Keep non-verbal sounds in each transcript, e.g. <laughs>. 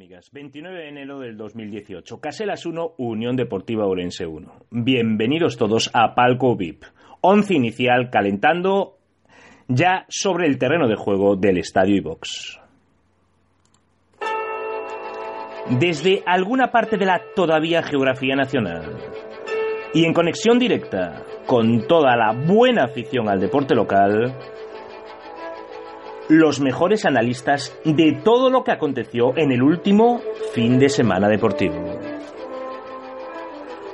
amigas, 29 de enero del 2018, Caselas 1, Unión Deportiva Orense 1. Bienvenidos todos a Palco VIP, once inicial calentando ya sobre el terreno de juego del Estadio Ibox. Desde alguna parte de la todavía geografía nacional y en conexión directa con toda la buena afición al deporte local, los mejores analistas de todo lo que aconteció en el último fin de semana deportivo.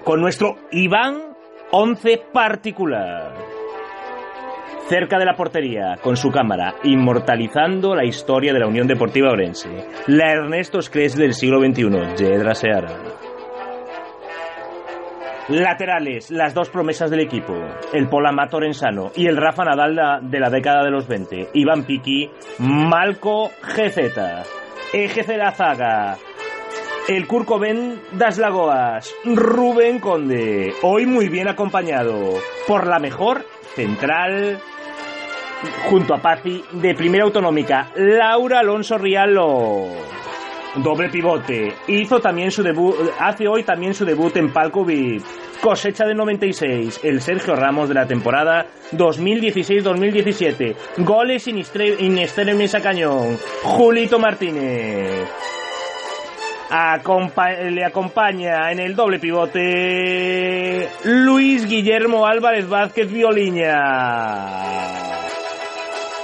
Con nuestro Iván 11 particular. Cerca de la portería, con su cámara, inmortalizando la historia de la Unión Deportiva Orense. La Ernesto Scres del siglo XXI, Jedra Seara. Laterales, las dos promesas del equipo, el Polama Torensano y el Rafa Nadal de la década de los 20, Iván Piki, Malco GZ, EGC La Zaga, el Ben Das Lagoas, Rubén Conde, hoy muy bien acompañado por la mejor central junto a Pazzi de Primera Autonómica, Laura Alonso Rialo doble pivote. Hizo también su debut, hace hoy también su debut en Palco VIP. Cosecha de 96, el Sergio Ramos de la temporada 2016-2017. Goles sin Inester en mesa cañón. Julito Martínez. le acompaña en el doble pivote Luis Guillermo Álvarez Vázquez Violiña.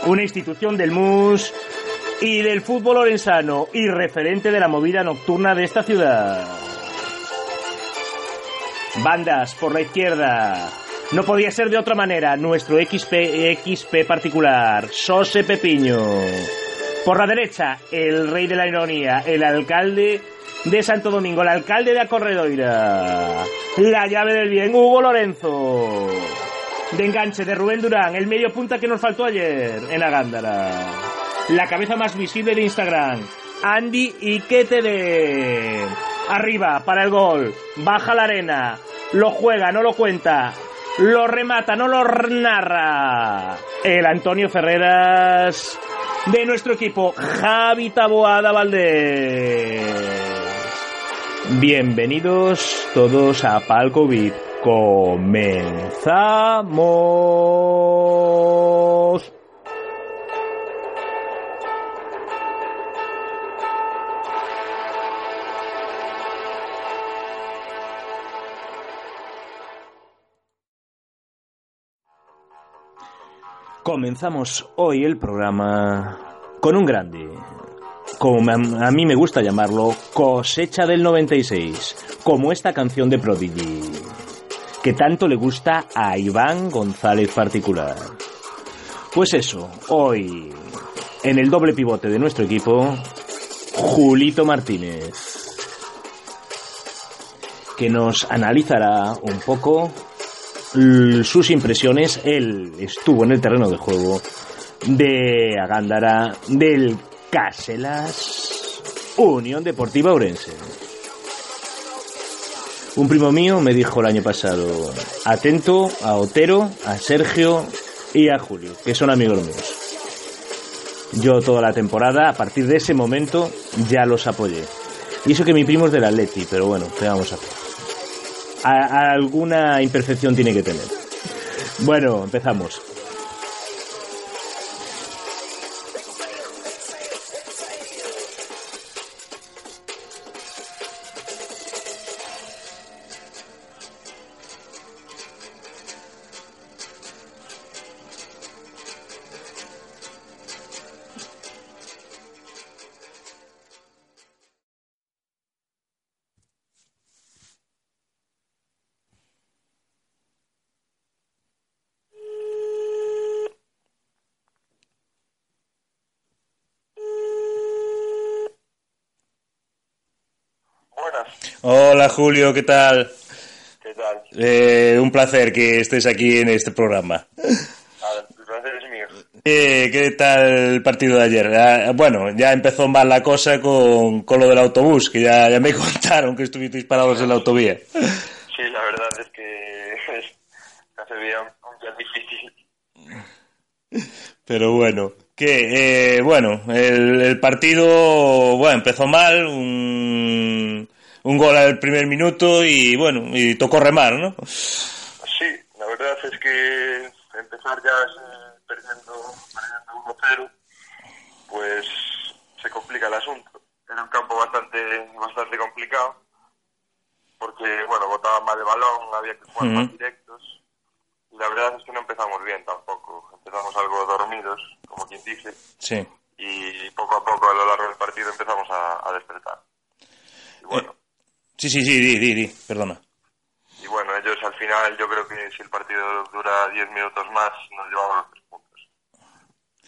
Una institución del MUS y del fútbol orensano y referente de la movida nocturna de esta ciudad. Bandas por la izquierda. No podía ser de otra manera. Nuestro XP, XP particular, Sose Pepiño. Por la derecha, el rey de la ironía, el alcalde de Santo Domingo, el alcalde de Acorredoira. La llave del bien, Hugo Lorenzo. De enganche de Rubén Durán, el medio punta que nos faltó ayer en la Gándara la cabeza más visible de Instagram. Andy y de Arriba para el gol. Baja la arena. Lo juega, no lo cuenta. Lo remata, no lo narra. El Antonio Ferreras de nuestro equipo. Javi Taboada Valdés. Bienvenidos todos a Palco VIP. Comenzamos. Comenzamos hoy el programa con un grande, como a mí me gusta llamarlo, cosecha del 96, como esta canción de Prodigy, que tanto le gusta a Iván González particular. Pues eso, hoy, en el doble pivote de nuestro equipo, Julito Martínez, que nos analizará un poco sus impresiones. Él estuvo en el terreno de juego de Agándara, del Caselas, Unión Deportiva Orense. Un primo mío me dijo el año pasado, atento a Otero, a Sergio y a Julio, que son amigos míos. Yo toda la temporada, a partir de ese momento, ya los apoyé. Y eso que mi primo es del Atleti, pero bueno, ¿qué vamos a hacer? Alguna imperfección tiene que tener. Bueno, empezamos. Julio, ¿qué tal? ¿Qué tal? Eh, un placer que estés aquí en este programa. el placer es mío. Eh, ¿Qué tal el partido de ayer? Ah, bueno, ya empezó mal la cosa con, con lo del autobús, que ya, ya me <laughs> contaron que estuvisteis parados en la autovía. Sí, la verdad es que <laughs> se veía un día difícil. Pero bueno, que eh, bueno, el, el, partido bueno empezó mal, un, un gol al primer minuto y bueno, y tocó remar, ¿no? Sí, la verdad es que empezar ya perdiendo, perdiendo 1-0, pues se complica el asunto. Era un campo bastante, bastante complicado, porque bueno, botaba mal el balón, había que jugar uh -huh. más directos. Y la verdad es que no empezamos bien tampoco. Empezamos algo dormidos, como quien dice. Sí. Y poco a poco a lo largo del partido empezamos a, a despertar. Y bueno. Eh, sí, sí, sí, di, di, di, perdona. Y bueno, ellos al final, yo creo que si el partido dura 10 minutos más, nos llevamos los tres puntos.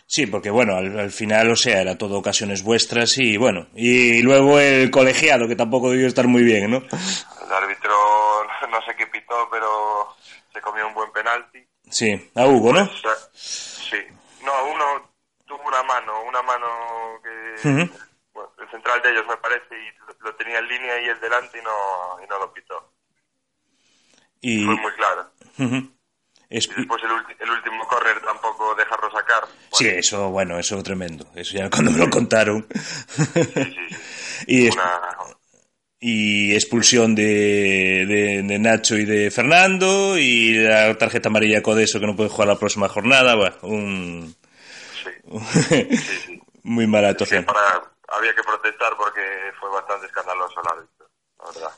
Sí, porque bueno, al, al, final, o sea, era todo ocasiones vuestras y bueno, y luego el colegiado, que tampoco debió estar muy bien, ¿no? El árbitro, <laughs> no sé qué pitó, pero se comió un buen penalti. Sí, a Hugo, ¿no? Pues, sí. No, uno tuvo una mano, una mano que... Uh -huh. Bueno, el central de ellos me parece y lo, lo, tenía en línea y el delante y no, y no lo pitó. Y... Fue muy claro. Uh -huh. Es... Y después el, ulti el último córner tampoco dejarlo sacar. Bueno. Sí, eso, bueno, eso tremendo. Eso ya <laughs> cuando me lo contaron. Sí, sí, sí. y, una... y expulsión de, de, de, Nacho y de Fernando y la tarjeta amarilla Codeso que no puede jugar la próxima jornada. Bueno, un... Sí. <laughs> sí, sí. Muy mala actuación. Para... Había que protestar porque fue bastante escandaloso el árbitro, la verdad.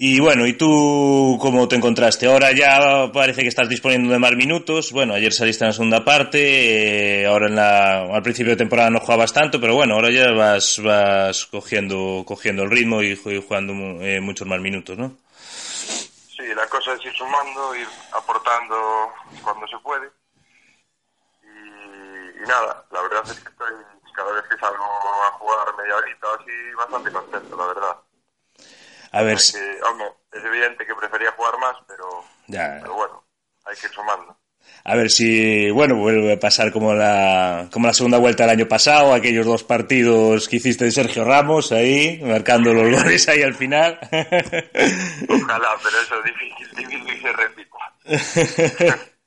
Y bueno, ¿y tú cómo te encontraste? Ahora ya parece que estás disponiendo de más minutos. Bueno, ayer saliste en la segunda parte, eh, ahora en la, al principio de temporada no jugabas tanto, pero bueno, ahora ya vas, vas cogiendo, cogiendo el ritmo y, y jugando eh, muchos más minutos, ¿no? Sí, la cosa es ir sumando, ir aportando cuando se puede. Y, y nada, la verdad es que estoy, cada vez que salgo a jugar media horita así, bastante contento, la verdad. A ver si... Que, hombre, es evidente que prefería jugar más, pero, ya. pero bueno, hay que ir sumando. A ver si, bueno, vuelve a pasar como la, como la segunda vuelta del año pasado, aquellos dos partidos que hiciste de Sergio Ramos ahí, marcando los goles ahí al final. Ojalá, pero eso es difícil, difícil que se repita. <laughs>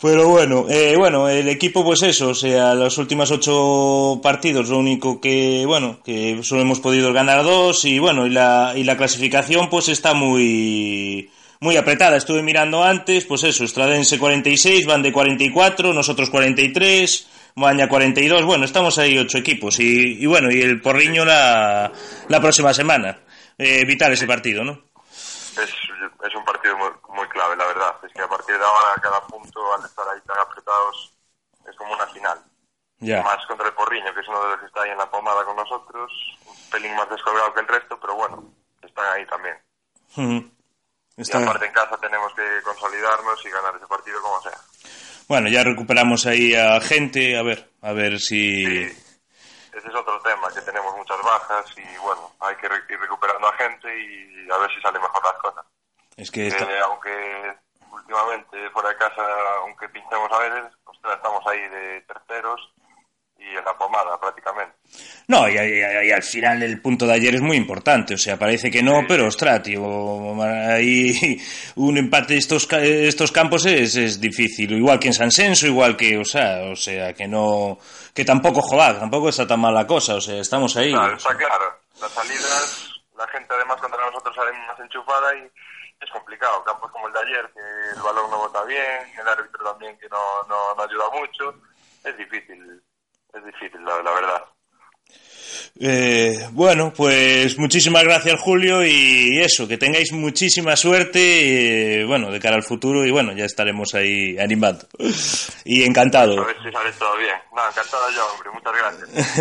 Pero bueno, eh, bueno, el equipo pues eso, o sea, los últimos ocho partidos, lo único que, bueno, que solo hemos podido ganar dos y bueno, y la, y la clasificación pues está muy, muy apretada. Estuve mirando antes, pues eso, Estradense 46, van de 44, nosotros 43, Moaña 42, bueno, estamos ahí ocho equipos y, y bueno, y el Porriño la, la próxima semana. Eh, vital ese partido, ¿no? Es, es un partido muy, muy clave, la verdad. Es que a partir de ahora cada punto, al estar ahí tan apretados, es como una final. Yeah. Más contra el Porriño, que es uno de los que está ahí en la pomada con nosotros, un pelín más descolgado que el resto, pero bueno, están ahí también. Está... Y aparte en casa tenemos que consolidarnos y ganar ese partido como sea. Bueno, ya recuperamos ahí a gente, a ver, a ver si... Sí. Ese es otro tema, que tenemos muchas bajas y bueno, hay que ir recuperando a gente y a ver si sale mejor las cosas. Es que esta... eh, aunque últimamente fuera de casa, aunque pinchemos a veces, ostras, estamos ahí de terceros y en la pomada prácticamente. No, y, y, y, al final el punto de ayer es muy importante, o sea, parece que no, sí. pero ostras, tío, ahí un empate de estos, estos campos es, es difícil, igual que en San Senso, igual que, o sea, o sea, que no, que tampoco, joder, tampoco está tan mal la cosa, o sea, estamos ahí. Claro, está claro, las salidas, la gente además contra nosotros sale más enchufada y es complicado, campos como el de ayer, que el balón no vota bien, el árbitro también que no, no, no ayuda mucho, es difícil es difícil, la, la verdad. Eh, bueno, pues muchísimas gracias Julio y eso, que tengáis muchísima suerte, eh, bueno, de cara al futuro y bueno, ya estaremos ahí animando. Y encantado. A ver si sale todo bien. No, encantado yo, hombre, muchas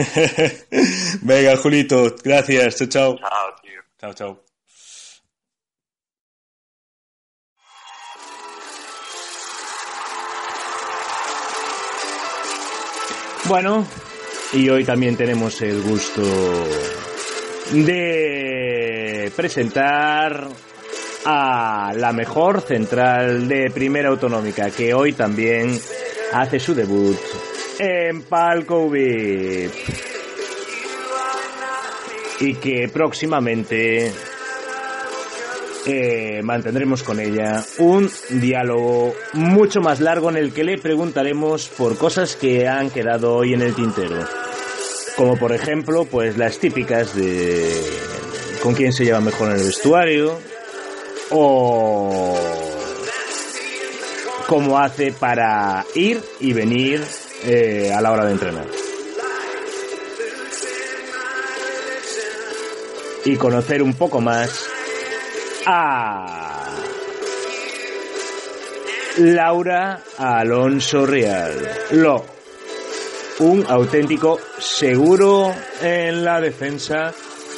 gracias. <laughs> Venga, Julito, gracias, chao, chao. Chao, tío. Chao, chao. Bueno, y hoy también tenemos el gusto de presentar a la mejor central de Primera Autonómica, que hoy también hace su debut en Palco VIP. Y que próximamente eh, mantendremos con ella un diálogo mucho más largo en el que le preguntaremos por cosas que han quedado hoy en el tintero. Como por ejemplo, pues las típicas de con quién se lleva mejor en el vestuario o cómo hace para ir y venir eh, a la hora de entrenar. Y conocer un poco más a Laura Alonso Real. Lo, un auténtico seguro en la defensa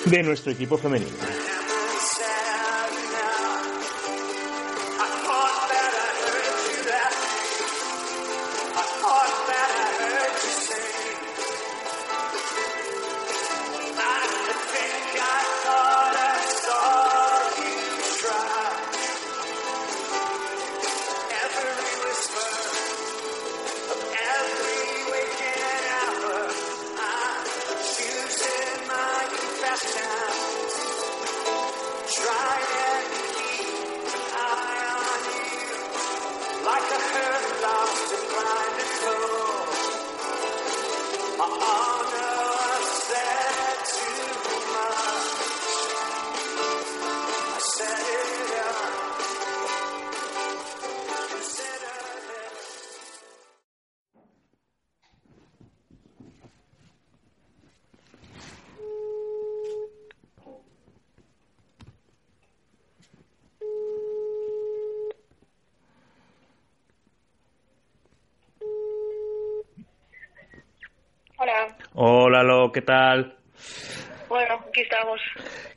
de nuestro equipo femenino. ¿Qué tal? Bueno, aquí estamos.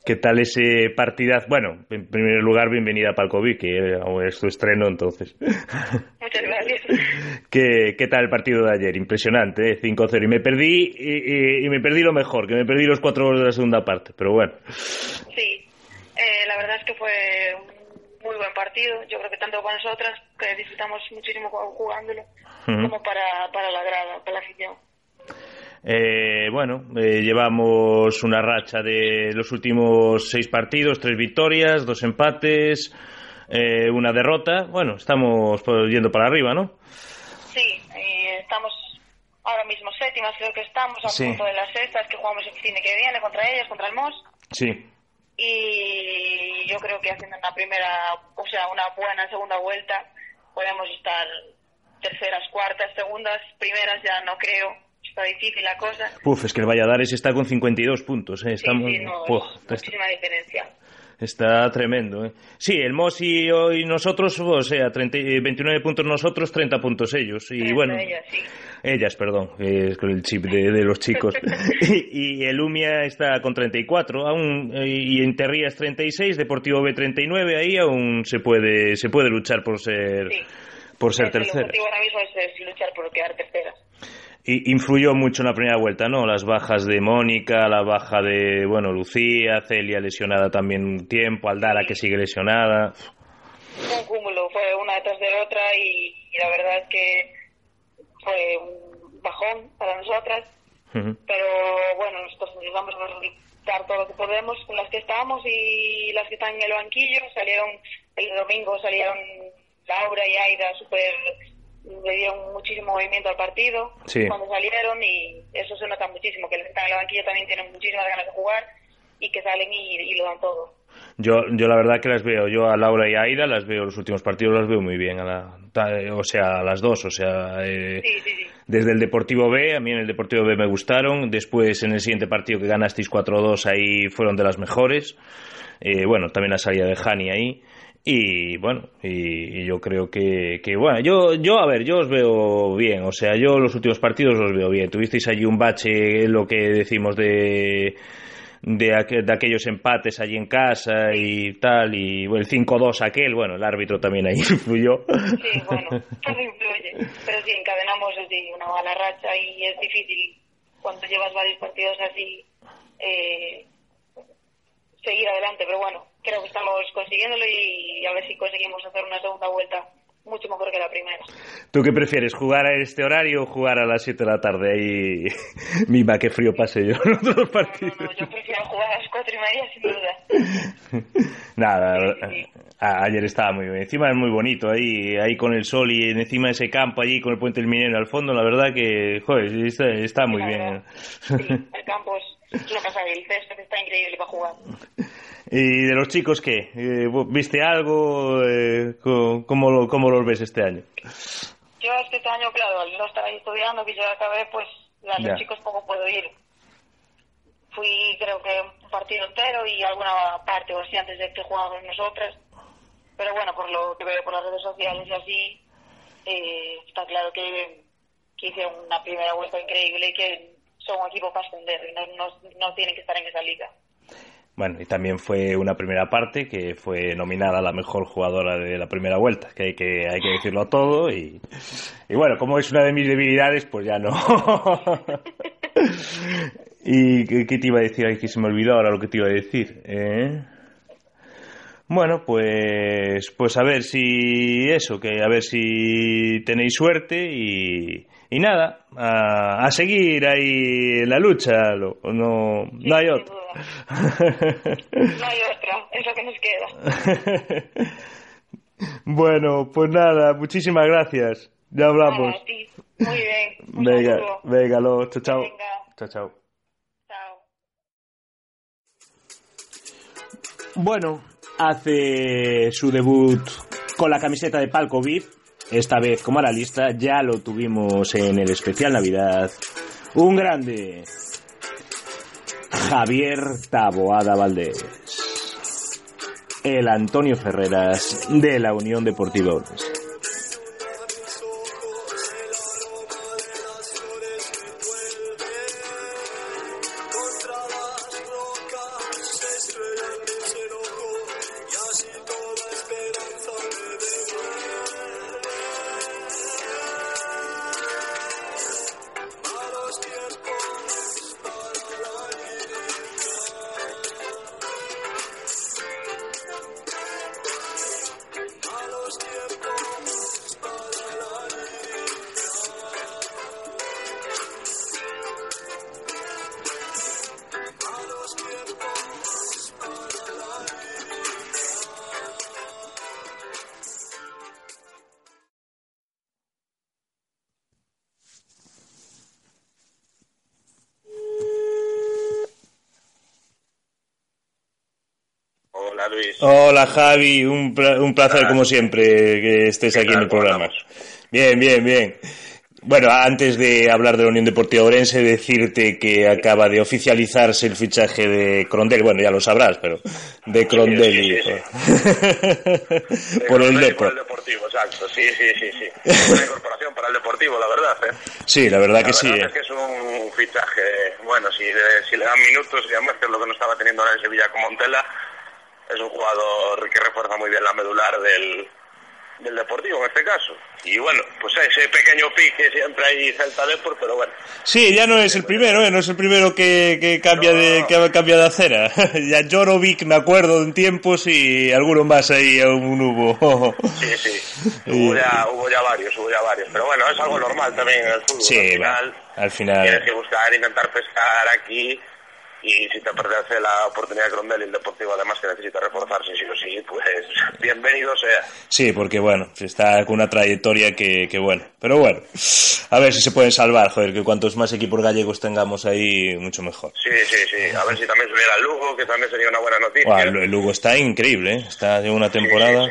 ¿Qué tal ese partidaz? Bueno, en primer lugar, bienvenida a Palcovi, que es tu estreno entonces. <laughs> Muchas gracias. ¿Qué, qué tal el partido de ayer? Impresionante, ¿eh? 5-0. Y me perdí, y, y- y me perdí lo mejor, que me perdí los cuatro goles de la segunda parte, pero bueno. Sí, eh, la verdad es que fue un muy buen partido. Yo creo que tanto para nosotras, que disfrutamos muchísimo ju- jugándolo, Ujú. como para, para la grada, para la afición. Eh, bueno, eh, llevamos una racha de los últimos seis partidos, tres victorias, dos empates, eh, una derrota. Bueno, estamos yendo para arriba, ¿no? Sí, eh, estamos ahora mismo séptimas, creo que estamos a Sí. punto de las sextas, que jugamos el fin de que viene contra ellas, contra el MOS. Sí. y yo creo que haciendo una primera, o sea, una buena segunda vuelta, podemos estar terceras, cuartas, segundas, primeras ya no creo, está difícil la cosa. Uf, es que el Valladares está con 52 puntos, ¿eh? Está, sí, muy- sí, no, Uf, es está- muchísima diferencia. está tremendo, ¿eh? Sí, el Mos y, nosotros, o sea, 30 y 29 puntos nosotros, 30 puntos ellos. Y bueno, ellas, sí. ellas, perdón, eh, es con el chip de, de los chicos. <laughs> y, y el Umia está con 34, aún, eh, y Interrías 36, Deportivo B 39, ahí aún se puede, se puede luchar por ser, Sí. por ser El tercera. objetivo ahora mismo es, es luchar por quedar terceras. Y influyó mucho en la primera vuelta, ¿no? Las bajas de Mónica, la baja de, bueno, Lucía, Celia lesionada también un tiempo, Aldara que sigue lesionada. un cúmulo, fue una detrás de otra y, y la verdad es que fue un bajón para nosotras, pero bueno, nosotros intentamos dar todo lo que podemos con las que estamos y las que están en el banquillo, salieron, el domingo salieron Laura y Aida súper, le dieron muchísimo movimiento al partido Sí. cuando salieron y eso se nota muchísimo, que los que están en el banquillo también tienen muchísimas ganas de jugar y que salen y, y lo dan todo. Yo, yo la verdad que las veo, yo a Laura y a Aida las veo, los últimos partidos las veo muy bien, a la, o sea, a las dos, o sea, eh, Sí, sí, sí. desde el Deportivo B, a mí en el Deportivo B me gustaron, después en el siguiente partido que ganasteis 4-2 ahí fueron de las mejores, Eh, bueno, también la salida de Hani ahí, y bueno, y, yo creo que, que, bueno, yo, yo, a ver, yo os veo bien, o sea, yo los últimos partidos los veo bien, tuvisteis allí un bache, lo que decimos de de, aqu- de aquellos empates allí en casa y tal, y el 5-2 aquel, bueno, el árbitro también ahí <laughs> influyó. Sí, bueno, todo influye. Pero sí, encadenamos así una mala racha y es difícil cuando llevas varios partidos así eh, seguir adelante, pero bueno, creo que estamos consiguiéndolo y a ver si conseguimos hacer una segunda vuelta mucho mejor que la primera. ¿Tú qué prefieres, jugar a este horario o jugar a las 7 de la tarde? Ahí, <laughs> mima, qué frío pase yo en otros partidos. No, no, yo prefiero jugar a las 4 y media sin duda. <laughs> Nada, ayer estaba muy bien. Encima es muy bonito ahí, ahí con el sol y encima de ese campo allí con el puente del minero al fondo, la verdad que, joder, está, muy bien. Sí, el campo es lo que sabe, el césped está increíble para jugar. <laughs> ¿Y de los chicos qué? Eh, ¿Viste algo? Eh, ¿cómo, ¿Cómo los ves este año? Yo este año, claro, al no estar ahí estudiando, que yo acabé, pues a los chicos poco puedo ir. Fui, creo que, un partido entero y alguna parte o así antes de que jugábamos nosotras. Pero bueno, por lo que veo por las redes sociales y así, eh, está claro que, que hicieron una primera vuelta increíble y que son un equipo para ascender y no, no, no tienen que estar en esa liga. Bueno, y también fue una primera parte que fue nominada a la mejor jugadora de la primera vuelta, que hay que, hay que decirlo todo. Y, y bueno, como es una de mis debilidades, pues ya no. <laughs> ¿Y qué te iba a decir? Ay, que se me olvidó ahora lo que te iba a decir. ¿eh? Bueno, pues, pues a ver si eso, que a ver si tenéis suerte y, y nada, a, a, seguir ahí la lucha, no, no hay otra. <laughs> no hay otra, es lo que nos queda. <laughs> bueno, pues nada, muchísimas gracias. Ya hablamos. Muy bien. venga, venga, lo, chao, chao. Chao, chao. Bueno, hace su debut con la camiseta de Palco VIP esta vez como lista ya lo tuvimos en el especial Navidad. Un grande. Javier Taboada Valdés. El Antonio Ferreras de la Unión Deportiva Hola Javi, un, un placer como siempre que estés aquí en el programa. Bien, bien, bien. Bueno, antes de hablar de la Unión Deportiva Orense, decirte que acaba de oficializarse el fichaje de Crondelli. Bueno, ya lo sabrás, pero de <laughs> Crondelli. por, el Deportivo, exacto. Sí, sí, sí, sí. Una incorporación para el Deportivo, la verdad. ¿eh? Sí, la verdad que sí. Es que es un fichaje, bueno, si, si le dan minutos, y además que es lo que no estaba teniendo ahora en Sevilla con Montela, es un jugador que refuerza muy bien la medular del, del Deportivo en este caso. Y bueno, pues ese pequeño pique siempre hay Celta Deport, pero bueno. Sí, ya no es el primero, ¿eh? no es el primero que, que cambia de que cambia de acera. <laughs> ya Jorovic me acuerdo en tiempos y alguno más ahí aún hubo. <laughs> sí, sí. Hubo ya, <laughs> hubo ya varios, hubo ya varios. Pero bueno, es algo normal también en el fútbol. Sí, al final, al final. Tienes que buscar, intentar pescar aquí y si te pertenece la oportunidad de Grondel y el Deportivo además que necesita reforzarse sí o sí, pues bienvenido sea. Sí, porque bueno, está con una trayectoria que, que bueno, pero bueno, a ver si se pueden salvar, joder, que cuantos más equipos gallegos tengamos ahí, mucho mejor. Sí, sí, sí, a ver si también subiera el Lugo, que también sería una buena noticia. el Lugo está increíble, ¿eh? está de una temporada...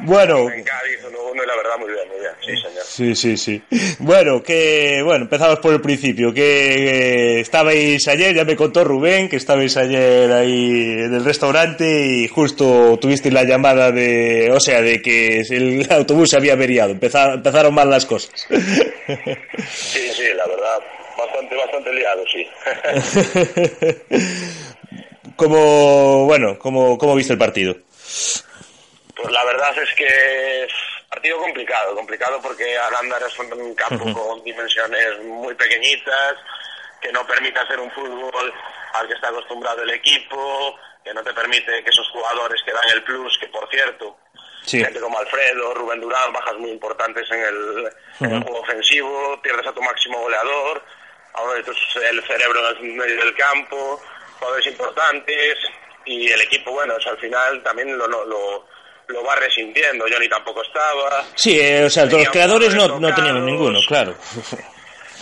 Bueno. En Cádiz, uno, y la verdad, muy bien, muy bien. Sí, señor. Sí, sí, sí. Bueno, que, bueno, empezamos por el principio. Que estabais ayer, ya me contó Rubén, que estabais ayer ahí en el restaurante y justo tuvisteis la llamada de, o sea, de que el autobús se había averiado. Empezaron, empezaron mal las cosas. <laughs> Sí, sí, la verdad. Bastante, bastante liado, sí. <laughs> como, bueno, como, ¿cómo viste el partido? Pues la verdad es que es partido complicado, complicado porque Aranda es un campo con dimensiones muy pequeñitas, que no permite hacer un fútbol al que está acostumbrado el equipo, que no te permite que esos jugadores que dan el plus, que por cierto, gente como Alfredo, Rubén Durán, bajas muy importantes en el, juego ofensivo, pierdes a tu máximo goleador, ahora el cerebro en el medio del campo, jugadores importantes y el equipo, bueno, al final también lo, lo, lo va resintiendo. Johnny tampoco estaba. Sí, eh, o sea, los creadores no, no teníamos ninguno, claro.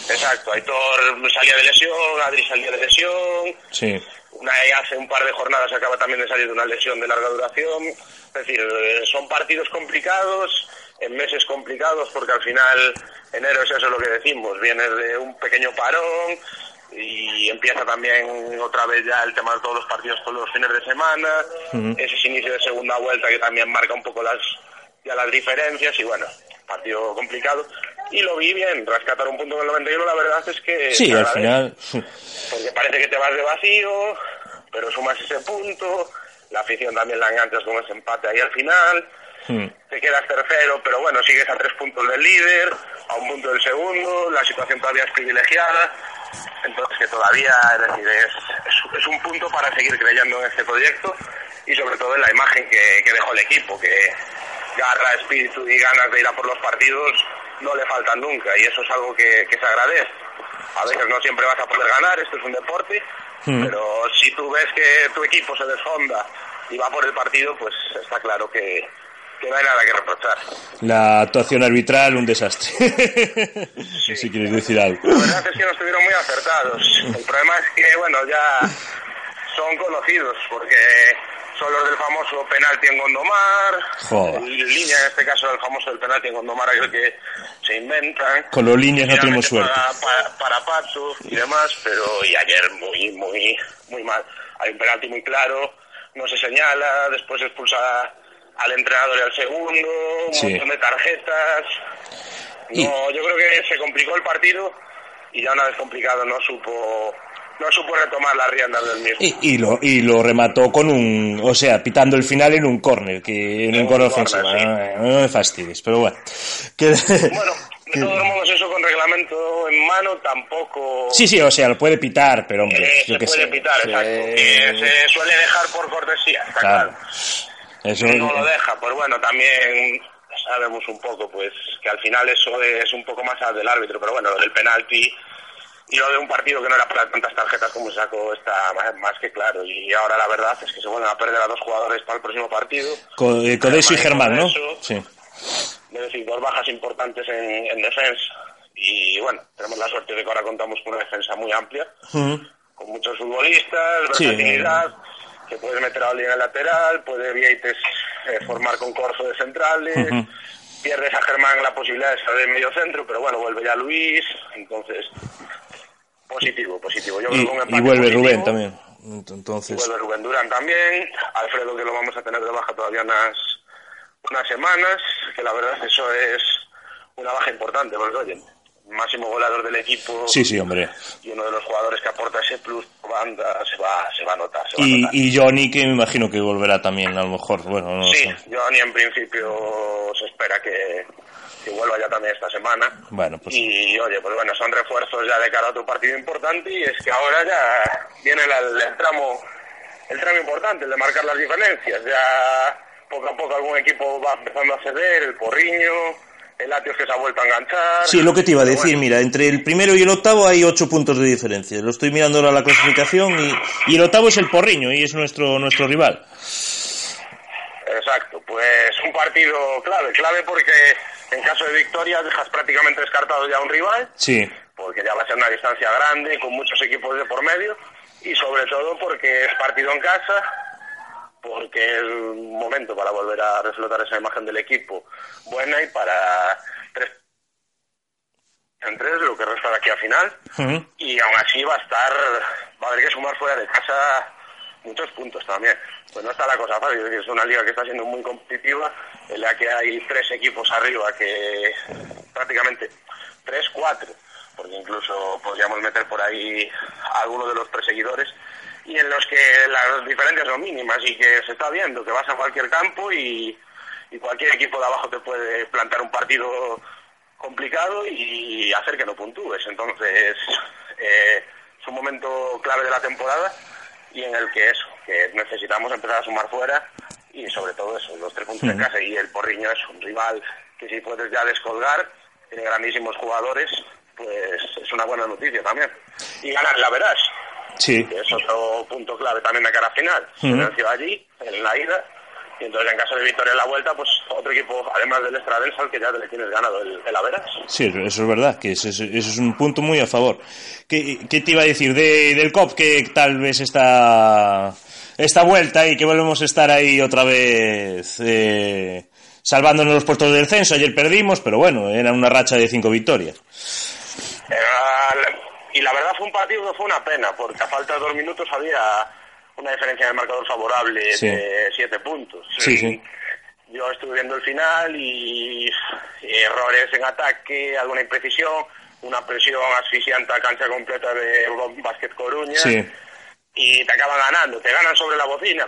Exacto, Aitor salía de lesión, Adri salía de lesión. Sí. Una, hace un par de jornadas acaba también de salir de una lesión de larga duración. Es decir, eh, son partidos complicados, en meses complicados, porque al final enero es eso lo que decimos, viene de un pequeño parón, y empieza también otra vez ya el tema de todos los partidos todos los fines de semana, ese inicio de segunda vuelta que también marca un poco las ya las diferencias y bueno, partido complicado. Y lo vi bien, rescatar un punto en el 91 la verdad es que sí, al final porque parece que te vas de vacío, pero sumas ese punto, la afición también la enganchas con ese empate ahí al final. Te quedas tercero, pero bueno, sigues a tres puntos del líder, a un punto del segundo, la situación todavía es privilegiada entonces, que todavía, es decir, es, es, un punto para seguir creyendo en este proyecto y sobre todo en la imagen que, que dejó el equipo, que garra, espíritu y ganas de ir a por los partidos no le faltan nunca y eso es algo que, que se agradece. A veces no siempre vas a poder ganar, esto es un deporte, mm. pero si tú ves que tu equipo se desfonda y va por el partido, pues está claro que, que no hay nada que reprochar. La actuación arbitral, un desastre. <laughs> si quieres decir algo. La verdad es que no estuvieron muy acertados. El problema es que, bueno, ya son conocidos porque son los del famoso penalti en Gondomar, Joder. línea en este caso del famoso del penalti en Gondomar, aquel que se inventan. Con los líneas no tenemos suerte. Para, para, Pato y demás, pero y ayer muy, muy, muy mal. Hay un penalti muy claro, no se señala, después expulsa al entrenador y al segundo, un montón de tarjetas. No, yo creo que se complicó el partido y ya una vez complicado no supo no supo retomar las riendas del mismo. Y, y, lo, y lo remató con un, o sea, pitando el final en un córner, que en un córner ofensivo. No, me fastidies, pero bueno. Bueno, de todos modos eso con reglamento en mano tampoco... Sí, sí, o sea, lo puede pitar, pero hombre, eh, yo se puede pitar, exacto. Se suele dejar por cortesía, está claro. Eso no lo deja, pues bueno, también sabemos un poco pues que al final eso es un poco más del árbitro, pero bueno, lo del penalti y lo de un partido que no era para tantas tarjetas como sacó está más, que claro. Y ahora la verdad es que se vuelven a perder a dos jugadores para el próximo partido. Eh, Codesio y Germán, ¿no? sí. Es decir, dos bajas importantes en, en, defensa. Y bueno, tenemos la suerte de que ahora contamos con una defensa muy amplia con muchos futbolistas, versatilidad que puedes meter a alguien en el lateral, puede Vieites eh, formar con Corso de centrales, pierdes a Germán la posibilidad de salir de medio centro, pero bueno, vuelve ya Luis, entonces positivo, positivo. Yo y, creo vuelve Rubén también. Entonces... vuelve Rubén Durán también, Alfredo que lo vamos a tener de baja todavía unas, unas semanas, que la verdad eso es una baja importante, porque oye, máximo goleador del equipo. Sí, sí, hombre. Y uno de los jugadores que aporta ese plus banda se va, se va a notar. y, Johnny, que me imagino que volverá también, a lo mejor. Bueno, no sí, Johnny en principio se espera que, que, vuelva ya también esta semana. Bueno, pues. Y oye, pues bueno, son refuerzos ya de cara a otro partido importante y es que ahora ya viene el, tramo el tramo importante, el de marcar las diferencias. Ya poco a poco algún equipo va empezando a ceder, el Porriño el Latios que se ha vuelto a enganchar. Sí, lo que te iba a decir, mira, entre el primero y el octavo hay ocho puntos de diferencia. Lo estoy mirando ahora la clasificación y, y el octavo es el Porriño y es nuestro, nuestro rival. Exacto, pues un partido clave, clave porque en caso de victoria dejas prácticamente descartado ya un rival. Sí. Porque ya va a ser una distancia grande con muchos equipos de por medio y sobre todo porque es partido en casa porque es un momento para volver a reflotar esa imagen del equipo buena y para tres en tres, lo que resta de aquí a final. Y aún así va a estar, va a haber que sumar fuera de casa muchos puntos también. Pues no está la cosa fácil, es una liga que está siendo muy competitiva, en la que hay tres equipos arriba que prácticamente tres, cuatro, porque incluso podríamos meter por ahí a alguno de los perseguidores y en los que las diferencias son mínimas y que se está viendo que vas a cualquier campo y, cualquier equipo de abajo te puede plantar un partido complicado y hacer que no puntúes. Entonces, eh, es un momento clave de la temporada y en el que eso, que necesitamos empezar a sumar fuera y sobre todo eso, los tres puntos de casa y el Porriño es un rival que si puedes ya descolgar, tiene grandísimos jugadores, pues es una buena noticia también. Y ganar la verás. Sí. Que es otro punto clave también de cara a final. Se venció allí, en la ida, y entonces en caso de victoria en la vuelta, pues otro equipo, además del Estradensal, que ya le tienes ganado el, el Averas. Sí, eso es verdad, que eso, es- eso es un punto muy a favor. ¿Qué, qué te iba a decir de, del COP que tal vez esta, esta vuelta y que volvemos a estar ahí otra vez eh, salvándonos los puestos del descenso? Ayer perdimos, pero bueno, era una racha de cinco victorias. Era- y la verdad fue un partido que fue una pena, porque a falta de dos minutos había una diferencia en el marcador favorable Sí. de siete puntos. Sí, Y sí. Yo estuve viendo el final y, errores en ataque, alguna imprecisión, una presión asfixiante a cancha completa de Basket Coruña y te acaban ganando, te ganan sobre la bocina.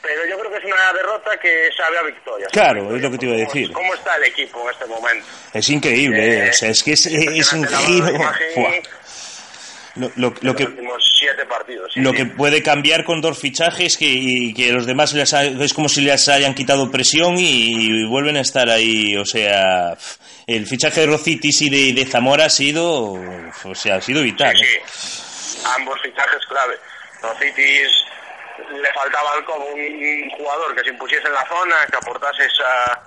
Pero yo creo que es una derrota que sabe a victoria. Claro, es lo que te iba a ¿Cómo- decir. ¿Cómo está el equipo en este momento? Es increíble, eh, o sea, es que es, es un giro. Imagen. Lo, lo- lo de que, los últimos siete partidos. sí, lo sí. que puede cambiar con dos fichajes que, y que los demás les ha- es como si les hayan quitado presión y, vuelven a estar ahí. O sea, el fichaje de Rocitis y de, de Zamora ha sido, o sea, ha sido vital. Sí, ¿eh? sí. Ambos fichajes clave. Rocitis le faltaba como un jugador que se impusiese en la zona, que aportase esa,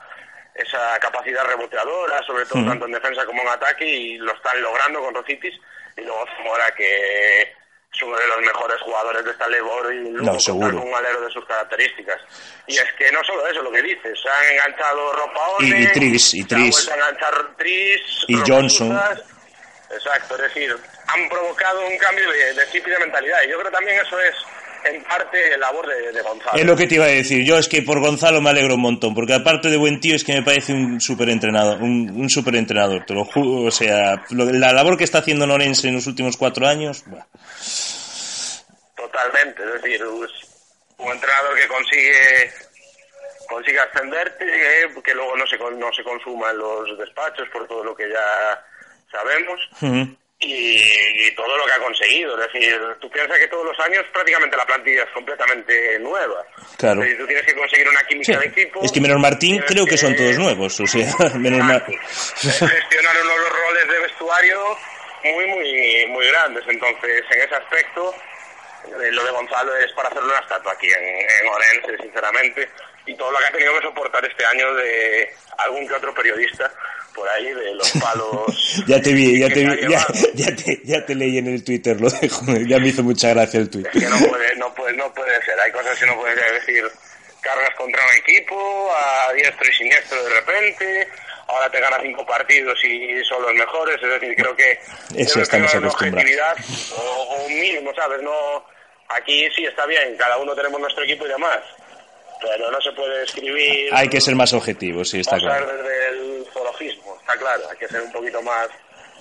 esa capacidad reboteadora, sobre todo tanto en defensa como en ataque, y lo están logrando con Rocitis. Y luego Zamora, que es uno de los mejores jugadores de esta labor y luego No, un alero de sus características. Y es que no solo eso, lo que dices, se han enganchado Ropaone, Y- y Tris, y Tris. enganchar Tris, Y Ropa Johnson. Exacto, es decir, han provocado un cambio de, de chip y de mentalidad. Y yo creo que también eso es, en parte, labor de, de Gonzalo. Es lo que te iba a decir. Yo es que por Gonzalo me alegro un montón, porque aparte de buen tío es que me parece un súper entrenador, un, un súper entrenador, te lo juro. O sea, lo- la labor que está haciendo Norense en los últimos cuatro años, buah. Totalmente, es decir, un entrenador que consigue consigue ascenderte, eh, que luego no se, no se consuma en los despachos por todo lo que ya sabemos. Y, y todo lo que ha conseguido. Es decir, tú piensas que todos los años prácticamente la plantilla es completamente nueva. Claro. Es decir, tú tienes que conseguir una química Sí. de equipo. Es que menos Martín creo que son todos nuevos, o sea, <laughs> menos. Es gestionar unos los roles de vestuario muy, muy, muy grandes. Entonces, en ese aspecto, eh, lo de Gonzalo es para hacerle una estatua aquí en, en Orense, sinceramente. Y todo lo que ha tenido que soportar este año de algún que otro periodista por ahí, de los <laughs> palos. Ya te vi, ya te vi, ya, te, ya te leí en el Twitter, lo dejo, ya me hizo mucha gracia el tweet. Es que no puede, no puede, no puede ser. Hay cosas que no puedes decir. Cargas contra un equipo, a diestro y siniestro de repente, ahora te gana cinco partidos y son los mejores. Es decir, creo que Eso estamos acostumbrados. objetividad o, o un mínimo, ¿sabes? No, aquí sí está bien, cada uno tenemos nuestro equipo y demás, pero no se puede escribir Hay que ser más objetivos, sí, está claro. desde el zoologismo, está claro. Hay que ser un poquito más,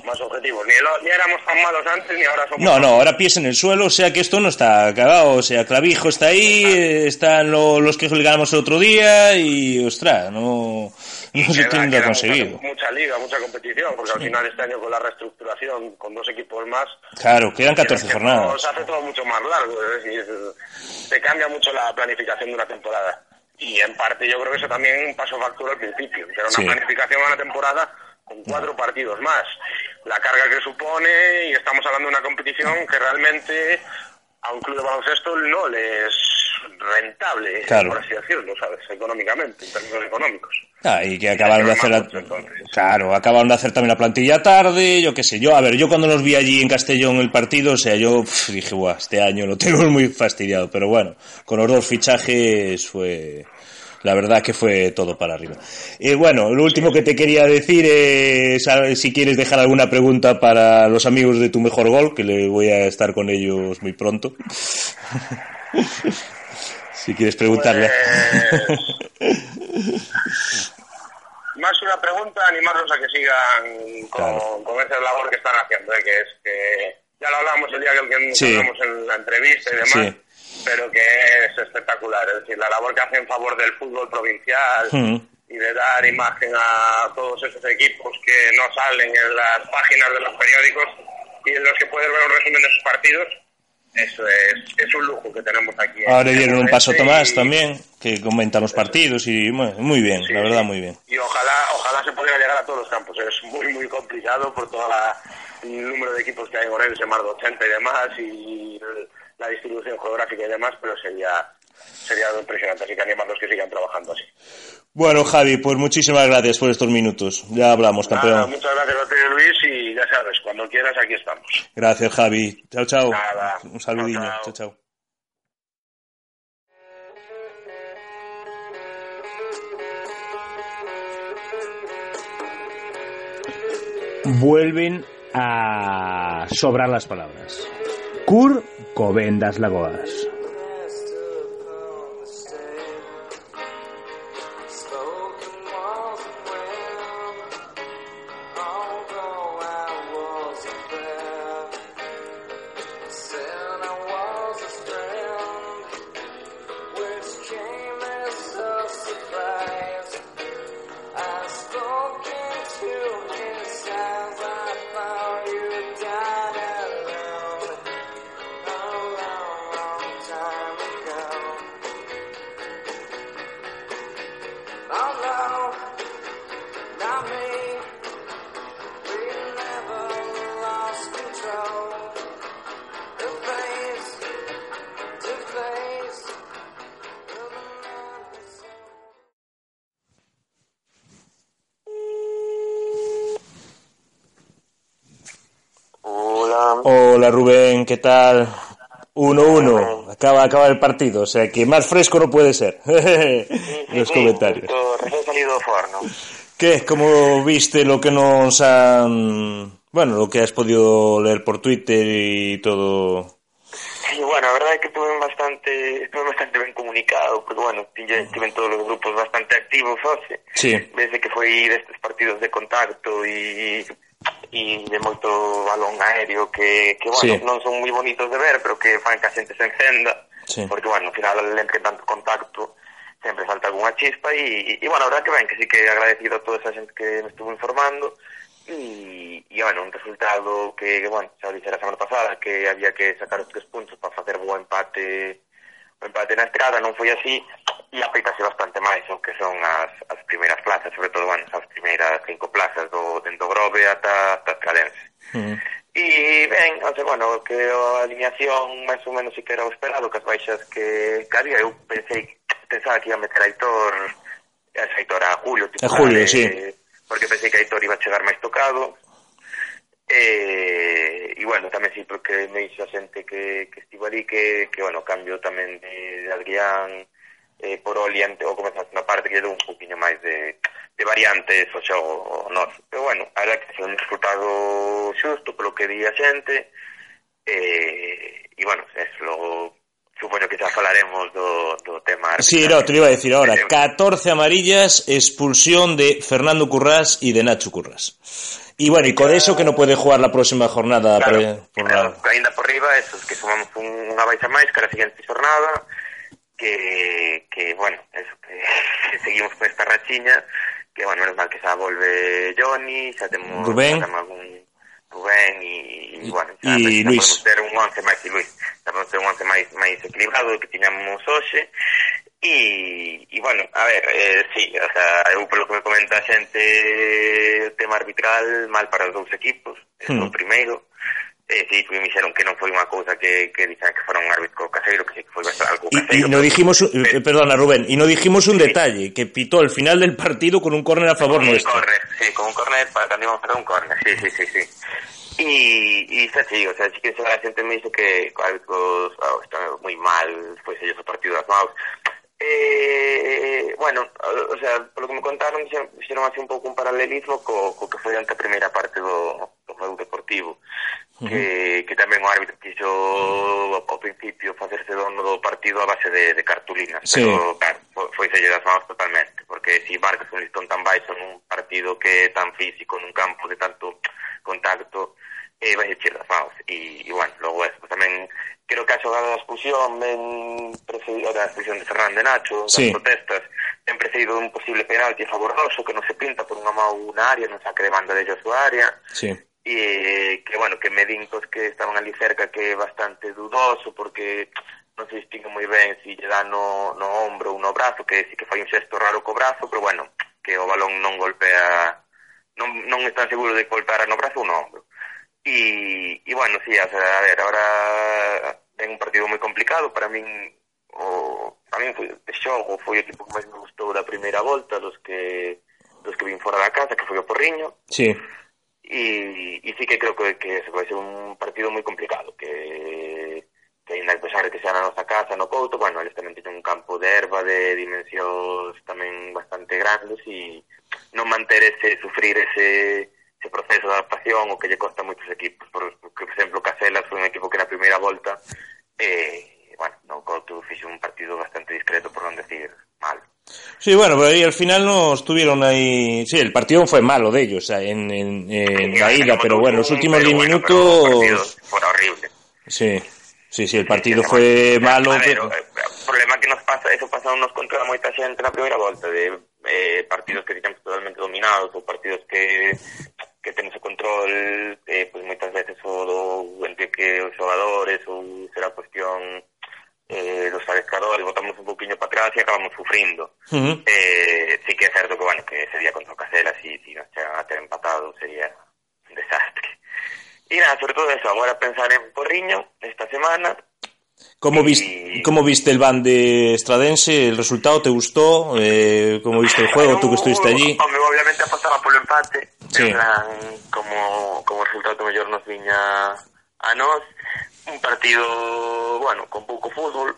más objetivos. Ni, lo- ni éramos tan malos antes ni ahora somos No, no, ahora pies en el suelo, o sea que esto no está acabado, o sea, Clavijo está ahí, están lo- los que le ganamos el otro día y, ostras, no, <laughs> no se Queda-. Mucha, mucha liga, mucha competición, porque al final este año con la reestructuración, con dos equipos más, Claro, quedan 14 que jornadas. Se hace todo mucho más largo, es decir, se cambia mucho la planificación de una temporada. Y en parte yo creo que eso también pasó factura al principio, que era una Sí. planificación a una temporada con cuatro partidos más. La carga que supone, y estamos hablando de una competición que realmente a un club de baloncesto no le es rentable, Claro. por así decirlo, ¿sabes? Económicamente, en términos económicos. Ah, y que acabaron de hacer la... Claro, acabaron de hacer también la plantilla tarde, yo qué sé, yo, a ver, yo cuando los vi allí en Castellón el partido, o sea, yo pf, dije, guau, este año lo <laughs> tengo muy fastidiado, pero bueno, con los dos fichajes fue, la verdad que fue todo para arriba. Y bueno, lo último que te quería decir es si quieres dejar alguna pregunta para los amigos de tu mejor gol, que le voy a estar con ellos muy pronto. <laughs> si quieres preguntarle. Pues, más una pregunta, animarlos a que sigan con, Claro. con esa labor que están haciendo, ¿eh? que es que ya lo hablamos el día que, que Sí. hablamos en la entrevista y demás, pero que es espectacular, es decir, la labor que hace en favor del fútbol provincial Mm. y de dar imagen a todos esos equipos que no salen en las páginas de los periódicos y en los que puedes ver un resumen de sus partidos, eso es, es un lujo que tenemos aquí. Ahora dieron un paso a Orense Tomás y- también, que comentan los partidos y muy, muy bien, Sí, la verdad muy bien. Y ojalá, ojalá se pudiera llegar a todos los campos. Es muy, muy complicado por todo el número de equipos que hay en Orense, más de 80 y demás, y el- la distribución geográfica y demás, pero sería, sería algo impresionante. Así que animarlos que sigan trabajando así. Bueno, Javi, pues muchísimas gracias por estos minutos. Ya hablamos, Nada, campeón. muchas gracias a ti, Luis, y ya sabes, cuando quieras aquí estamos. Gracias, Javi. Chao, chao. Nada. Un saludinho. Chao. chao. Vuelven a sobrar las palabras. Cur Covendas Lagoas. ¿Qué tal? 1-1. Acaba, acaba el partido, o sea que más fresco no puede ser. <laughs> Los comentarios. Justo Recién salido do forno. ¿Qué? ¿Cómo viste lo que nos han... Bueno, lo que has podido leer por Twitter y todo? Sí, bueno, a verdade é que estuve bastante, estuve bastante ben comunicado, porque, bueno, tiñe, estive en todos os grupos bastante activos. Sí. Desde que foi destes partidos de contacto e e de moito balón aéreo que, que bueno, sí. non son moi bonitos de ver pero que fan que a xente se encenda sí. porque bueno, ao final entre tanto contacto sempre falta alguna chispa e, e bueno, a verdad que ben, que sí que agradecido a toda esa xente que me estuvo informando e, e bueno, un resultado que, que bueno, xa dixera a semana pasada que había que sacar os tres puntos para facer bo empate o empate na estrada non foi así e apeitase bastante máis o que son as, as primeiras plazas, sobre todo, bueno, as primeiras cinco plazas do Dendo Grove ata, ata Calense. Mm. E, ben, o sea, bueno, que a alineación máis ou menos si que era o esperado, que as baixas que, que había, eu pensei, pensaba que ia meter a Aitor, a Aitor a Julio, tipo, a Julio, de, sí. porque pensei que Aitor iba a chegar máis tocado, e, e bueno, tamén sí, porque me dixo a xente que, que estivo ali, que, que bueno, cambio tamén de, de Adrián, eh, por oriente ou comezar na parte que lle dou un poquinho máis de, de variantes o xogo noso. Pero bueno, a verdad que foi un resultado xusto polo que di a xente e, eh, e bueno, es logo supoño que xa falaremos do, do tema Sí, no, te iba a decir ahora. 14 amarillas, expulsión de Fernando Currás y de Nacho Currás. Y bueno, y con eso que no puede jugar la próxima jornada claro, por, por claro, ainda por riba, eso, que sumamos un, unha baixa máis cara a seguinte jornada que, que bueno, eso, que, <laughs> que seguimos con esta rachiña, que, bueno, menos mal que xa volve Johnny, xa temos, Rubén. xa temos algún Rubén e, e bueno, xa, y xa Luis. podemos ter un once máis, e Luis, xa podemos ter un once máis, máis equilibrado do que tiñamos hoxe, E, e bueno, a ver, eh, sí, o sea, eu polo que me comenta a xente o tema arbitral mal para os dous equipos, é hmm. o primeiro, eh, sí, me dixeron que non foi unha cousa que, que dixan que fora un árbitro caseiro, que sí que foi algo caseiro. E, no dijimos, eh, perdona Rubén, e no dijimos un sí. detalle, que pitó al final del partido con un córner a favor con nuestro. Corner, sí, con un córner, para que vamos a un córner, sí, sí, sí, sí. Y, y está sí, o sea, sí que la gente me dice que árbitros oh, ah, están moi mal, pois pues, ellos a partido das maus, Eh, bueno, o sea, polo que me contaron, fixeron así un pouco un paralelismo co, co que foi ante a primeira parte do, do juego deportivo uh -huh. que, que tamén o árbitro quiso ao principio facerse dono do partido a base de, de cartulinas, sí. pero claro, foi selle das mãos totalmente, porque si marcas un listón tan baixo nun partido que é tan físico, nun campo de tanto contacto, eh, vai echir das mãos, e, e bueno, logo eso, pues, tamén creo que a xogada da expulsión ben precedido da expulsión de Ferran de Nacho, das sí. protestas, ben precedido dun posible penalti a favor que non se pinta por unha mão na área, non saque de banda de ellos a área. Sí e eh, que, bueno, que me din que estaban ali cerca que é bastante dudoso porque non se distingue moi ben se lle dá no, no ombro ou no brazo, que si que fai un xesto raro co brazo, pero bueno, que o balón non golpea, non, non están seguro de golpear no brazo ou no ombro. E, e bueno, sí, o sea, a ver, ahora ten un partido moi complicado, para min o, a min foi de xogo, foi o equipo que máis me gustou da primeira volta, dos que dos que vin fora da casa, que foi o Porriño. Sí e, e sí que creo que, que vai ser un partido moi complicado que que ainda a pesar de que sea na nosa casa no Couto, bueno, eles tamén teñen un campo de erva de dimensións tamén bastante grandes e non manter ese, sufrir ese, ese proceso de adaptación o que lle costa moitos equipos. Por, por exemplo, Caselas foi un equipo que na primeira volta eh, bueno, no Couto fixe un partido bastante discreto por non decir mal. Sí, bueno, pero ahí al final no estuvieron ahí. Sí, el partido fue malo de ellos en, en, en la ida, pero bueno, los últimos 10 bueno, minutos. Fue horrible. Sí, sí, sí, el partido fue malo. Ver, pero- o, eh, o problema que nos pasa, eso pasa nos contra moita xente na primeira volta de eh, partidos que digamos totalmente dominados ou partidos que que temos o control eh, pues moitas veces o do entre que os xogadores ou será cuestión eh, dos adestradores botamos un poquinho para atrás e acabamos sufrindo Ujú. eh, sí que é certo que bueno que sería contra o Caselas e si nos chegan a ter empatado sería un desastre e nada, sobre todo eso, agora pensar en Porriño esta semana ¿Cómo, Y- viste, ¿Cómo viste el van de Estradense? ¿El resultado te gustó? Eh, ¿Cómo viste el juego? Tú que estuviste allí. Home, obviamente apostaba polo empate. Sí. En plan, como, como resultado mellor nos viña a nós. un partido, bueno, con pouco fútbol,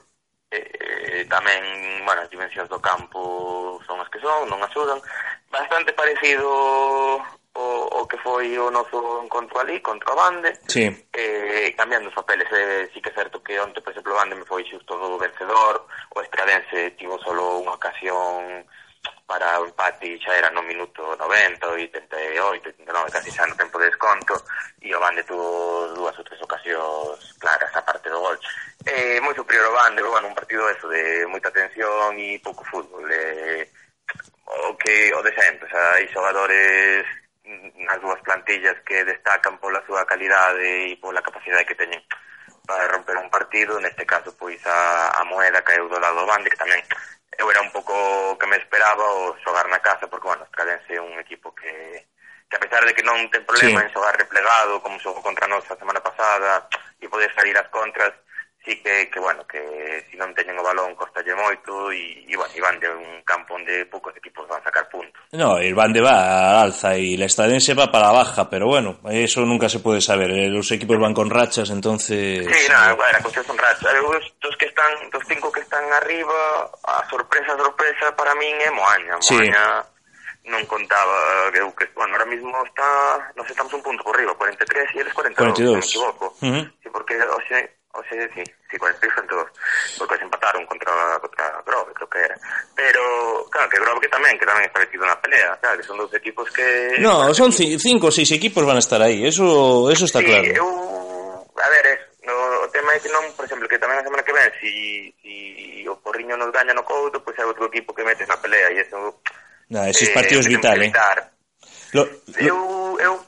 eh, eh, tamén, bueno, as dimensións do campo son as que son, non axudan, bastante parecido o, o que foi o noso encontro ali contra o Bande sí. eh, cambiando os papeles eh, sí que é certo que onte, por exemplo, o Bande me foi xusto do vencedor o Estradense tivo solo unha ocasión para o empate xa era no minuto 90, 88, 89, casi xa no tempo de desconto e o Bande tuvo dúas ou tres ocasións claras a parte do gol. Eh, moi superior o Bande, bueno, un partido eso de moita tensión e pouco fútbol. Eh, o que o de sempre, xa, hai xogadores nas mm, dúas plantillas que destacan pola súa calidade e pola capacidade que teñen para romper un partido, neste caso pois a, a moeda caeu do lado do Bande que tamén eu era un pouco que me esperaba o xogar na casa, porque, bueno, Estradense é un equipo que, que a pesar de que non ten problema sí. en xogar replegado, como xogou contra nós a semana pasada, e poder salir as contras, sí que, que bueno, que se si non teñen o balón costalle moito e, e bueno, van de un campo onde poucos equipos van a sacar puntos. No, el van de va a alza e la estadense va para a baja, pero bueno, eso nunca se pode saber. Los equipos van con rachas, entonces... Sí, nada, bueno, a cuestión son rachas. Eh, Os, dos que están, dos cinco que están arriba, a sorpresa, sorpresa, para min é Moaña. Moaña sí. non contaba eh, que, que bueno, ahora mismo está, nos estamos un punto por arriba, 43 e eles 42, 42. me equivoco. Uh -huh. sí, porque, o sea, Oh, Oxe, sí, sí, con Espejo en todos Porque se empataron contra, contra Grove, creo que era. Pero, claro, que Grove que tamén Que tamén está metido na pelea Claro, que son dos equipos que... No, son cinco ou seis equipos van a estar aí Eso, eso está sí, claro. eu, A ver, es, no, o tema é que non Por exemplo, que tamén a semana que ven Si, si o Porriño nos gaña no Couto Pois pues é outro equipo que metes na pelea E eso... Nah, esos eh, partidos vital, eh. Lo- Eu, eu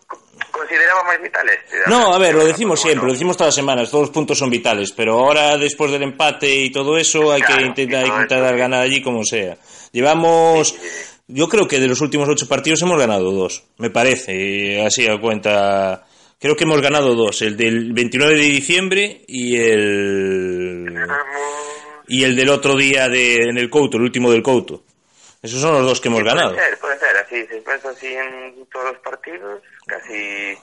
consideraba máis vital este. No, a ver, lo decimos siempre, lo decimos todas las semanas, todos los puntos son vitales, pero ahora después del empate y todo eso hay Claro, que intentar, intentar ganar allí como sea. Llevamos, yo creo que de los últimos ocho partidos hemos ganado dos, me parece, así a cuenta, creo que hemos ganado dos, el del 29 de diciembre y el y el del otro día de, en el Couto, el último del Couto. Esos son los dos que hemos Sí, ganado. Puede ser, puede ser, así, se piensa así en todos los partidos, casi...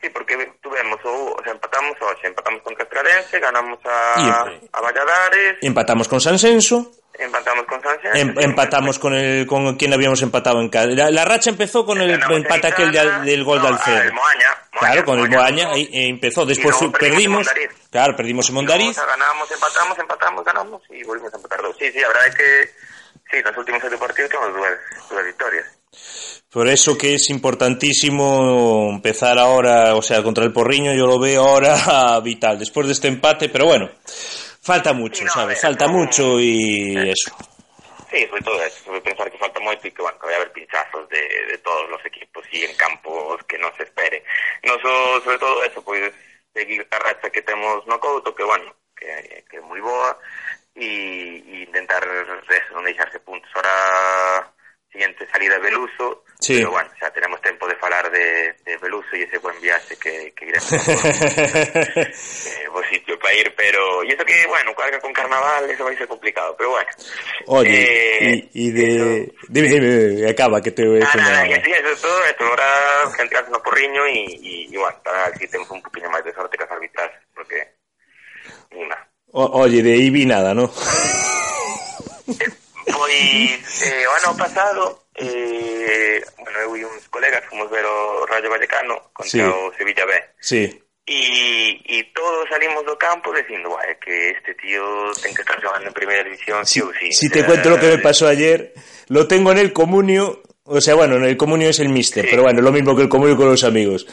Sí, porque tuvemos, o, o sea, empatamos hoxe, empatamos contra Estradense, ganamos a, Y- a Valladares, Empatamos con San Senso, empatamos con San Xenxo, Em- empatamos con el con quien habíamos empatado en Cádiz. La, la racha empezó con el empate aquel de- Icana, del gol no, de ah, Alcero. el Moaña, Moaña, Claro, con el Moaña, Moaña eh, empezó. Después Y perdimos. Claro, perdimos en Mondariz. Ganamos, empatamos, empatamos, ganamos y volvimos a empatar dos. Sí, sí, la verdad es que sí, los últimos siete partidos tenemos dos, dos victorias. Por eso que es importantísimo empezar ahora, o sea, contra el Porriño, yo lo veo ahora <laughs> vital, después de este empate, pero bueno, falta mucho, Sí, no, a ¿sabes? ver, Falta no- mucho y eso. Sí, sobre todo eso, sobre pensar que falta moito e que, bueno, que vai haber pinchazos de, de todos os equipos e en campos que non se espere. So, sobre todo eso, pois, seguir a racha que temos no Couto, que, bueno, que, que moi boa, e, e intentar eso, non deixarse puntos. Ahora, siguiente salida Beluso, Sí. pero, bueno, xa tenemos tempo de falar de, de Beluso e ese buen viaxe que, que iremos <laughs> eh, bo sitio para ir, pero... Y eso que, bueno, carga con carnaval, eso vai ser complicado, pero bueno. Oye, Eh, y, y de... Dime, dime, acaba, que te voy a decir nada, nada y más. así eso es todo, esto ahora centrarse no porriño y, y, y bueno, para si tenemos un poquillo máis de sorte que as arbitrajes, porque una. O- oye, de Ibi nada, ¿no? Pois, eh, o ano pasado, eh, bueno, eu e uns colegas fomos ver o Rayo Vallecano contra Sí. o Sevilla B. Sí. Y, y todos salimos do campo dicindo, "Buah, é que este tío ten que estar jugando en primera división, Si, sí o sí. si te cuento lo que me pasó ayer, lo tengo en el comunio, o sea, bueno, en el comunio es el mister, Sí. pero bueno, lo mismo que el comunio con los amigos.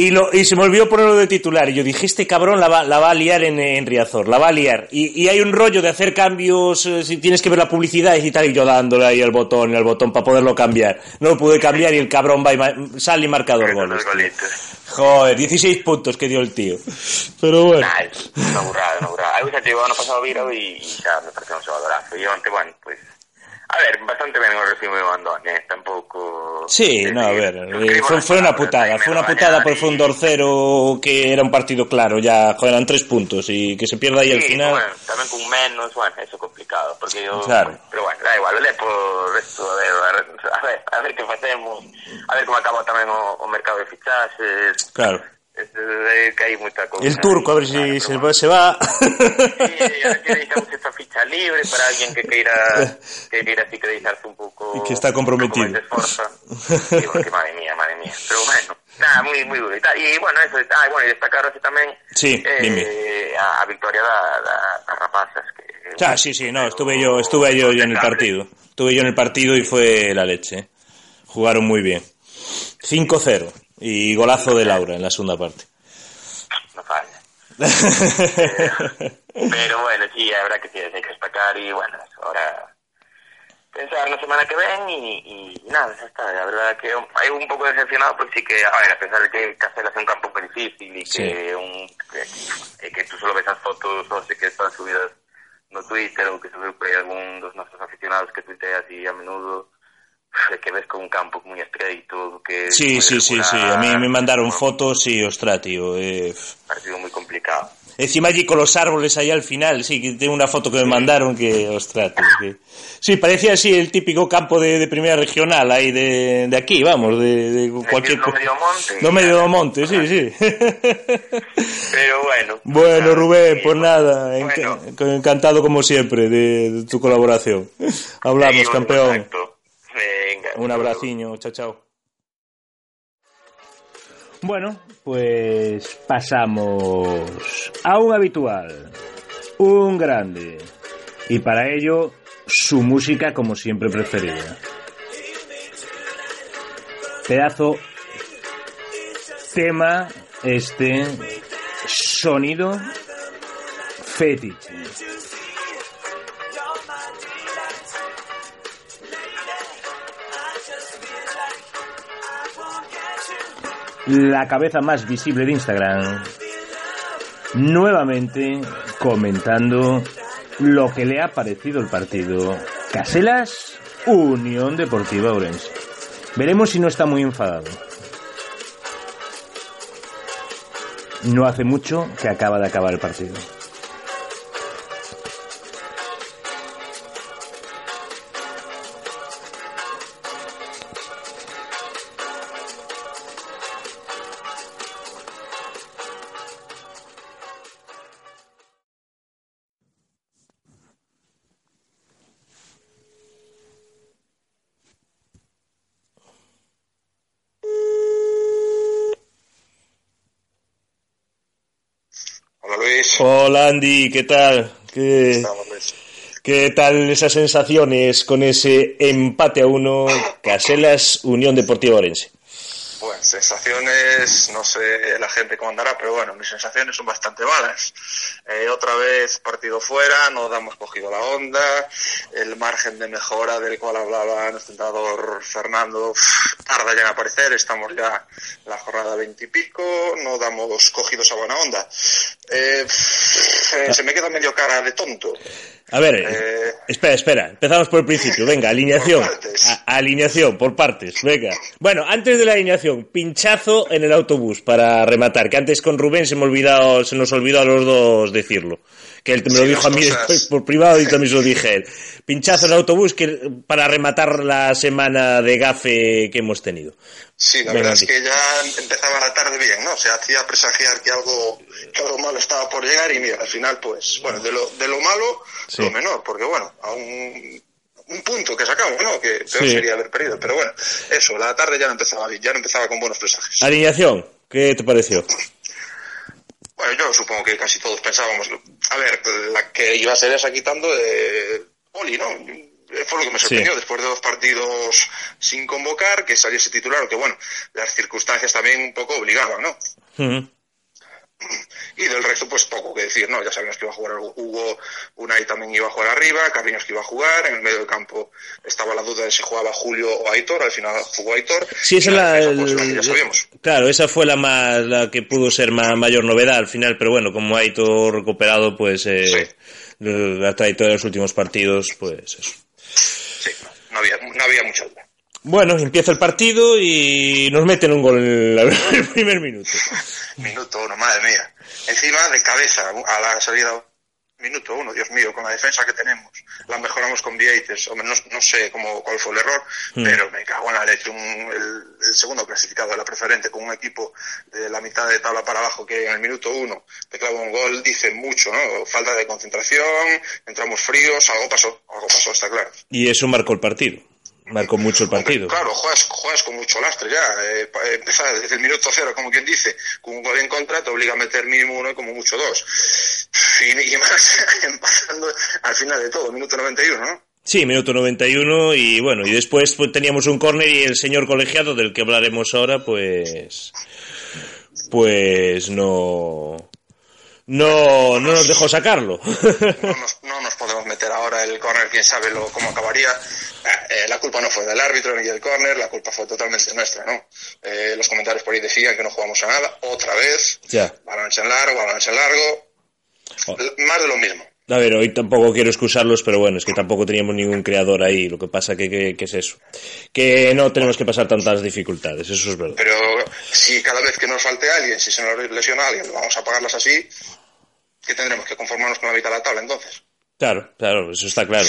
Y, lo, y se me olvidó ponerlo de titular. Y yo dije, este cabrón la va, la va a liar en, en Riazor, la va a liar. Y, y hay un rollo de hacer cambios, eh, si tienes que ver la publicidad y tal, y yo dándole ahí al botón, al botón para poderlo cambiar. No lo pude cambiar y el cabrón va y ma- sale y marca dos Esos goles. Joder, 16 puntos que dio el tío. Pero bueno. Nah, es una burrada, una burrada. Chegou ano pasado e, e xa me pareceu un. E onte, bueno, pues... a ver, bastante ben o recibo de Bandone, eh? tampouco... Sí, no, a ver, eh, foi, foi unha putada, foi unha putada por foi un dorcero que era un partido claro, ya, joder, eran tres puntos, e que se pierda aí sí, al final... Bueno, tamén con menos, bueno, eso complicado, porque yo... Claro. Pero bueno, da igual, o Lepo, resto, a ver, a ver, a ver que facemos, a ver como acaba tamén o, o mercado de fichaxes... Claro es, é que hai moita cousa. El turco, a ver si se va. Se va. Sí, a ver que deixamos esta ficha libre para alguien que queira <laughs> que que deixarse un pouco Y que está comprometido. esforza. Sí, porque madre mía, madre mía. Pero bueno, nada, muy muy duro. Y, bueno, eso, ah, bueno, y destacar así tamén Sí, eh, dime. a, a victoria da, da, das rapazas que Ah, sí, sí, no, estuve yo, estuve yo, yo en el partido. Estuve yo en el partido y fue la leche. Jugaron muy bien. 5-0 y golazo de Laura en la segunda parte. no falla. <laughs> Pero bueno, sí, habrá que tienes que destacar y bueno, ahora pensar la semana que ven y, y nada, ya está. La verdad que hay un poco decepcionado porque sí que, a ver, a pesar de que Castelas es un campo muy difícil y Sí. que, un, que, e que tú solo ves as fotos o sé que están subidas no Twitter ou que aí algún dos nosos aficionados que tuitea así a menudo de que ves con un campo muy estreito que Sí, sí, sí, sí. A mí me mandaron fotos y, ostras, tío. Eh, partido muy complicado Encima allí con los árboles ahí al final, sí, que tengo una foto que me mandaron que, ostras, tío, que- Sí, parecía así el típico campo de, de primera regional ahí de, de aquí, vamos, de, de cualquier... no medio monte No medio monte, sí, sí. <laughs> pero bueno <laughs> Bueno, nada, Rubén, sí, pues nada, bueno, encantado como siempre de, tu colaboración. Hablamos, campeón. contacto. Venga, Un abraciño, chao, chao. Bueno, pues pasamos a un habitual, un grande, y para ello su música como siempre preferida. Pedazo, tema, este, sonido, fetiche. La cabeza más visible de Instagram, nuevamente comentando lo que le ha parecido el partido Caselas Unión Deportiva Orense. Veremos si no está muy enfadado. No hace mucho que acaba de acabar el partido. Hola Andy, ¿qué tal? ¿Qué, Estamos, Luis. qué tal esas sensaciones con ese empate a uno Caselas Unión Deportiva Orense? Bueno, sensaciones, no sé la gente cómo andará, pero bueno, mis sensaciones son bastante malas. Eh, otra vez partido fuera, no hemos cogido la onda, el margen de mejora del cual hablaba nuestro entrenador Fernando tarda ya en aparecer, estamos ya la jornada veintipico, no damos cogidos a buena onda. Eh, se me queda medio cara de tonto. A ver, Eh, espera, espera, empezamos por el principio, <laughs> venga, alineación. Por alineación, por partes, venga. Bueno, antes de la alineación, pinchazo en el autobús para rematar, que antes con Rubén se me, olvidado, se nos olvidó a los dos decirlo. Que él me lo dijo a mí después por privado y también se lo dije a él. Pinchazo en el autobús que, para rematar la semana de gafe que hemos tenido. Sí, la Venga, verdad es que ya empezaba la tarde bien, ¿no? Se hacía presagiar que algo, que algo malo estaba por llegar y mira, al final, pues, bueno, de lo, de lo malo, Sí. lo menor, porque bueno, a un, un punto que sacamos, ¿no? Que peor Sí. sería haber perdido, pero bueno, eso, la tarde ya no empezaba bien, ya no empezaba con buenos presagios. Alineación, ¿qué te pareció? Bueno, yo supongo que casi todos pensábamos, a ver, la que iba a ser esa quitando de Oli, ¿no? Fue lo que me sorprendió después de dos partidos sin convocar, que saliese titular, que bueno, las circunstancias también un poco obligaban, ¿no? Y del resto, pues poco que decir, ¿no? Ya sabíamos que iba a jugar Hugo, Unai también iba a jugar arriba, Carriños que iba a jugar, en el medio del campo estaba la duda de si jugaba Julio o Aitor, al final jugó Aitor. Sí, esa la, defensa, pues, el- ya sabíamos. claro, esa fue la más, la que pudo ser ma- mayor novedad al final, pero bueno, como ido recuperado, pues eh, Sí. la trayectoria de los últimos partidos, pues eso. Sí, no, había, no había mucha duda. Bueno, empieza el partido y nos meten un gol en la- <laughs> el primer minuto. Minuto uno, madre mía. Encima de cabeza, a la salida, minuto uno, Dios mío, con la defensa que tenemos. La mejoramos con Vieites, no, no sé cómo, cuál fue el error, Hmm. pero me cago en la leche. Un- el, el segundo clasificado de la preferente con un equipo de la mitad de tabla para abajo que en el minuto uno te clava un gol, dice mucho, ¿no? Falta de concentración, entramos fríos, algo pasó, algo pasó, está claro. Y eso marcó el partido. Marcó mucho el partido. Hombre, claro, juegas, juegas con mucho lastre ya. Eh, empezar desde el minuto cero, como quien dice, con un gol en contra, te obliga a meter mínimo uno y como mucho dos. Y, y más <laughs> empezando al final de todo, minuto 91, ¿no? Sí, minuto 91 y bueno, y después pues, teníamos un córner y el señor colegiado del que hablaremos ahora, pues pues no no no nos dejó sacarlo. No nos, no nos podemos meter ahora el córner, quién sabe lo, cómo acabaría. Eh, la culpa no fue del árbitro ni del córner, la culpa fue totalmente nuestra, ¿no? Eh, los comentarios por ahí decían que no jugamos a nada, otra vez, ya. balance en largo, balance en largo, Oh. más de lo mismo. A ver, hoy tampoco quiero excusarlos, pero bueno, es que tampoco teníamos ningún creador ahí. Lo que pasa que, que, que es eso. Que no tenemos que pasar tantas dificultades, eso es verdad. Pero si cada vez que nos falte alguien, si se nos lesiona alguien, vamos a pagarlas así, ¿qué tendremos? ¿Que conformarnos con la mitad de la tabla entonces? Claro, claro, eso está claro.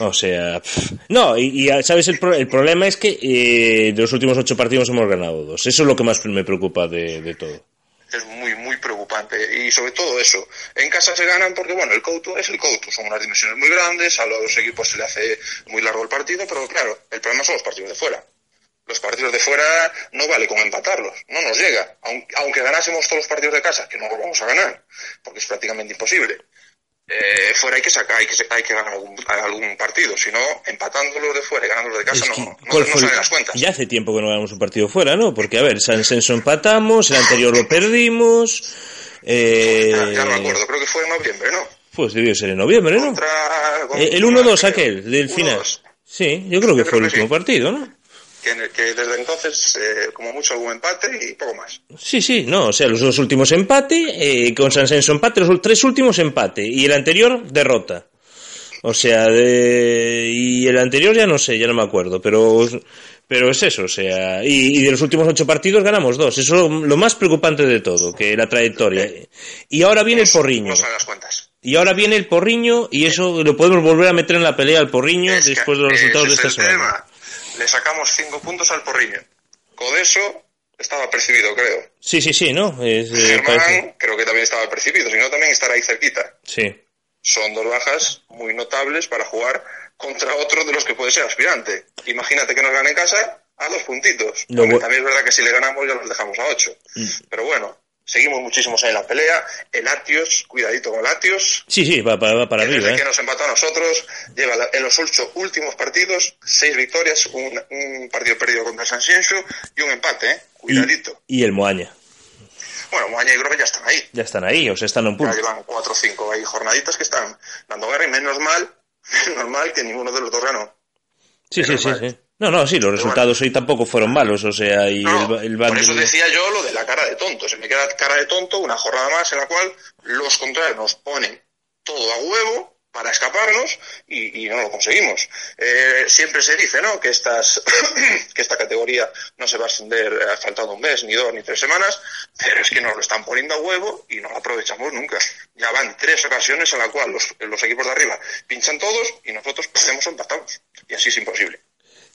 O sea, pff. no, y, y, ¿sabes? El, pro- el problema es que eh, de los últimos ocho partidos hemos ganado dos. Eso es lo que más me preocupa de, de todo. es muy, muy preocupante. Y sobre todo eso, en casa se ganan porque, bueno, el Couto es el Couto, son unas dimensiones muy grandes, a los equipos se le hace muy largo el partido, pero claro, el problema son los partidos de fuera. Los partidos de fuera no vale con empatarlos, no nos llega. Aunque, aunque ganásemos todos los partidos de casa, que no los vamos a ganar, porque es prácticamente imposible. Eh, fuera hay que sacar, hay que, hay que ganar algún, algún partido, si no, empatándolos de fuera y ganándolos de casa Es que, no, no, ¿cuál no salen las cuentas. Ya hace tiempo que no ganamos un partido fuera, ¿no? Porque, a ver, San Censo empatamos, el anterior lo perdimos. Eh, Ya, ya no me acuerdo, creo que fue en noviembre, ¿no? Pues debió ser en noviembre, ¿no? Contra, Eh, El 1-2 aquel, del final. 1-2. Sí, yo creo que Yo fue creo el último sí. partido, ¿no? Que, en el que desde entonces, eh, como mucho, algún empate y poco más. Sí, sí, no, o sea, los dos últimos empate, eh, con San Censo empate, los tres últimos empate, y el anterior derrota. O sea, de, y el anterior ya no sé, ya no me acuerdo, pero, pero es eso, o sea, y, y de los últimos ocho partidos ganamos dos, eso es lo, más preocupante de todo, que la trayectoria. Y ahora viene el porriño, y ahora viene el porriño, y eso lo podemos volver a meter en la pelea al porriño después de los ese resultados de es esta semana. Le sacamos cinco puntos al porriño. Codeso estaba percibido, creo. Sí, sí, sí, ¿no? Es, eh, Germán parece- creo que también estaba percibido, si no también estará ahí cerquita. sí. Son dos bajas muy notables para jugar contra otro de los que puede ser aspirante. Imagínate que nos gane en casa a dos puntitos. Bu- también es verdad que si le ganamos ya los dejamos a ocho. Pero bueno, seguimos muchísimos en la pelea. El Atios, cuidadito con el Atios. Sí, sí, va, para que arriba, desde ¿eh? que nos empató a nosotros, lleva en los ocho últimos partidos seis victorias, un, un partido perdido contra San Xenxo y un empate, ¿eh? Cuidadito. Y, y el Moaña. Bueno, Moaña y Grove ya están ahí. Ya están ahí, o sea, están a un Ya punto. llevan cuatro o cinco ahí jornaditas que están dando guerra y menos mal, <laughs> menos mal que ninguno de los dos ganó. Sí, sí, menos sí, mal. sí. No, no, sí, los resultados hoy tampoco fueron malos, o sea, y No, el, el por eso decía yo lo de la cara de tonto. Se me queda cara de tonto una jornada más en la cual los contrarios nos ponen todo a huevo para escaparnos y, y no lo conseguimos. Eh, siempre se dice, ¿no? Que estas, <clears throat> que esta categoría no se va a ascender eh, faltando un mes, ni dos, ni tres semanas, pero es que nos lo están poniendo a huevo y no lo aprovechamos nunca. Ya van tres ocasiones en la cual los, los equipos de arriba pinchan todos y nosotros <laughs> hacemos empatamos. Y así es imposible.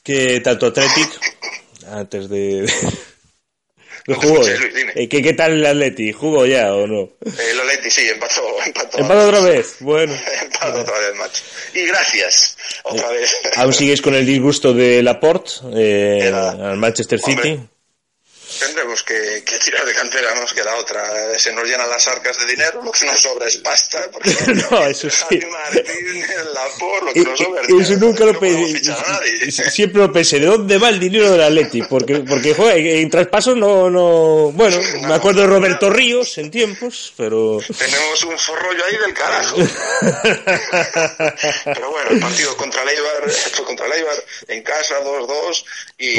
Que tanto Athletic, antes de... Escuché, Luis, dime. Eh, ¿qué, ¿Qué tal el Atleti? ¿Jugó ya o no? El Oleti sí, empató. <laughs> Empató, ¿Empate otra vez? Bueno. <laughs> Empató otra vez, macho. Y gracias, otra vez. ¿Aún sigues con el disgusto de Laporte eh, al Manchester City? Hombre. Tendremos que, que tirar de cantera, no nos queda otra. Se nos llenan las arcas de dinero, lo que nos sobra es pasta. Porque <laughs> No, eso sí. Martín, Lapor, lo que Eh, nos sobra es eh, Eso nunca lo No pensé. Siempre lo pensé. ¿De dónde va el dinero del Atleti? Porque, porque joder, en traspasos no, no. Bueno, <laughs> me acuerdo de Roberto Ríos en tiempos, pero. Tenemos un forrollo ahí del carajo. <laughs> Pero bueno, el partido contra el Eibar, fue contra el Eibar, en casa, 2-2, y,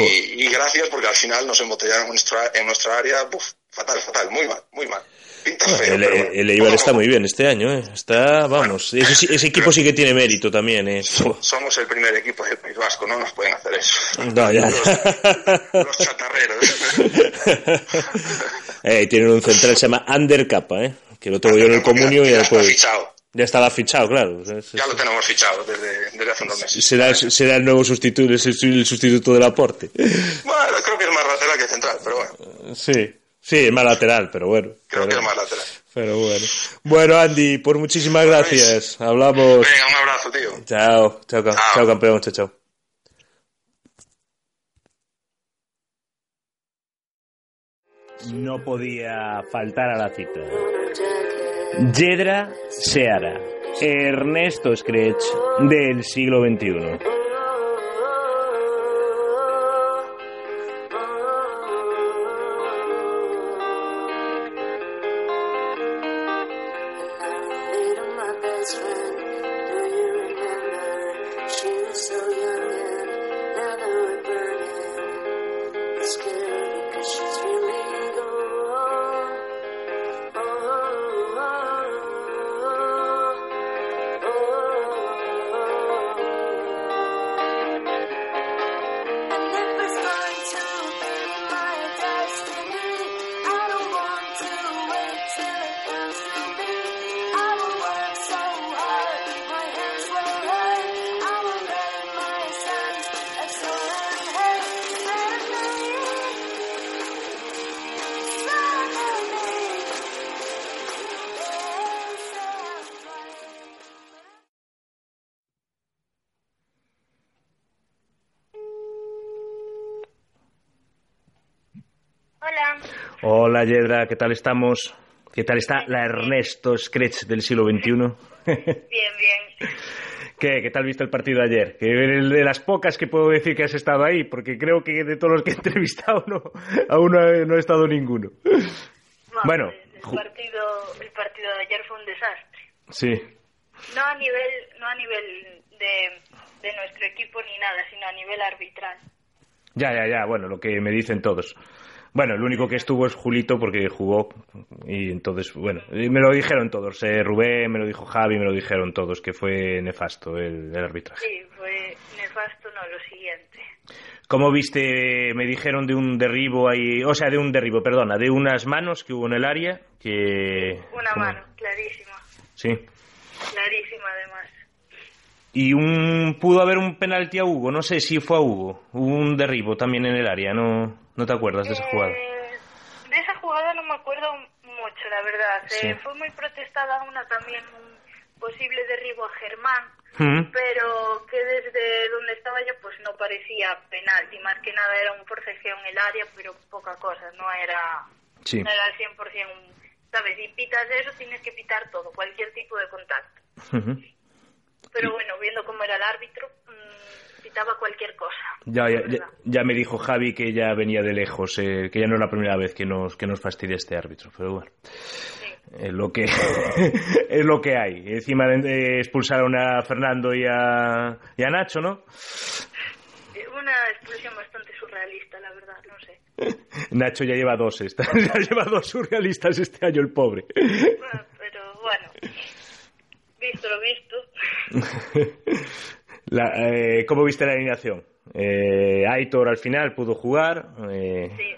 y gracias porque al final nos embotellaron nuestra, en nuestra área, fatal, fatal, muy mal, muy mal. Pinta feo. El, pero bueno. el Eibar está muy bien este año, ¿eh? Está, vamos, ese, equipo sí que tiene mérito también, ¿eh? Somos el primer equipo del País Vasco, no nos pueden hacer eso. No, ya. Los, los chatarreros. <laughs> Eh, tienen un central que se llama Ander Kappa, ¿eh? Que lo tengo yo en el comunio y está fichado. Ya estaba fichado, claro. Ya lo tenemos fichado desde, desde hace unos meses. Será, será el nuevo sustituto, el sustituto del aporte. Bueno, creo que es más lateral que central, pero bueno, Sí, sí, es más lateral, pero bueno. creo que es más lateral. pero bueno. Bueno, Andy, por muchísimas gracias. Hablamos. Venga, un abrazo, tío. Chao, chao, Chao. chao campeón, chao, chao. no podía faltar a la cita. Yedra Seara, Ernesto Scratch del siglo XXI. Hola Yedra, ¿qué tal estamos? ¿Qué tal está la Ernesto Scratch del siglo XXI? Bien, bien. <laughs> ¿Qué, ¿Qué tal viste el partido ayer? Que el de las pocas que puedo decir que has estado ahí, porque creo que de todos los que he <laughs> entrevistado no, aún no, he- estado ninguno. Bueno, el ju- partido, el partido de ayer fue un desastre. Sí, No a nivel, no a nivel de, de nuestro equipo ni nada, sino a nivel arbitral. ya, ya, ya, bueno, lo que me dicen todos. Bueno, el único que estuvo es Julito porque jugó y entonces, bueno, y me lo dijeron todos. eh, Rubén, me lo dijo Javi, me lo dijeron todos, que fue nefasto el, el arbitraje. Sí, fue nefasto, no, lo siguiente. ¿Cómo viste? Me dijeron de un derribo ahí, o sea, de un derribo, perdona, de unas manos que hubo en el área que... Una ¿cómo? mano, clarísima, Sí. clarísima además. Y un pudo haber un penalti a Hugo, no sé si fue a Hugo, hubo un derribo también en el área, no, no te acuerdas de esa jugada. Eh, de esa jugada no me acuerdo mucho, la verdad. Sí. Eh, fue muy protestada una también, un posible derribo a Germán, Mm. pero que desde donde estaba yo pues no parecía penalti, más que nada era un forcejeo en el área, pero poca cosa, no era Sí. No era al 100%, ¿sabes? Si pitas eso, tienes que pitar todo, cualquier tipo de contacto. Pero bueno, viendo cómo era el árbitro, mm, pitaba cualquier cosa. Ya, ya, ya, me dijo Javi que ya venía de lejos, eh, que ya no es la primera vez que nos, que nos fastidia este árbitro, pero bueno. Es lo que <laughs> es lo que hay. Encima expulsaron a Fernando y a, y a Nacho, ¿no? Eh, Una expulsión bastante surrealista, la verdad, no sé. <laughs> Nacho ya lleva dos, esta- <laughs> ya lleva dos surrealistas este año el pobre. Bueno, pero bueno, visto lo visto, La, eh, ¿Cómo viste la alineación? Eh, Aitor al final pudo jugar eh, sí.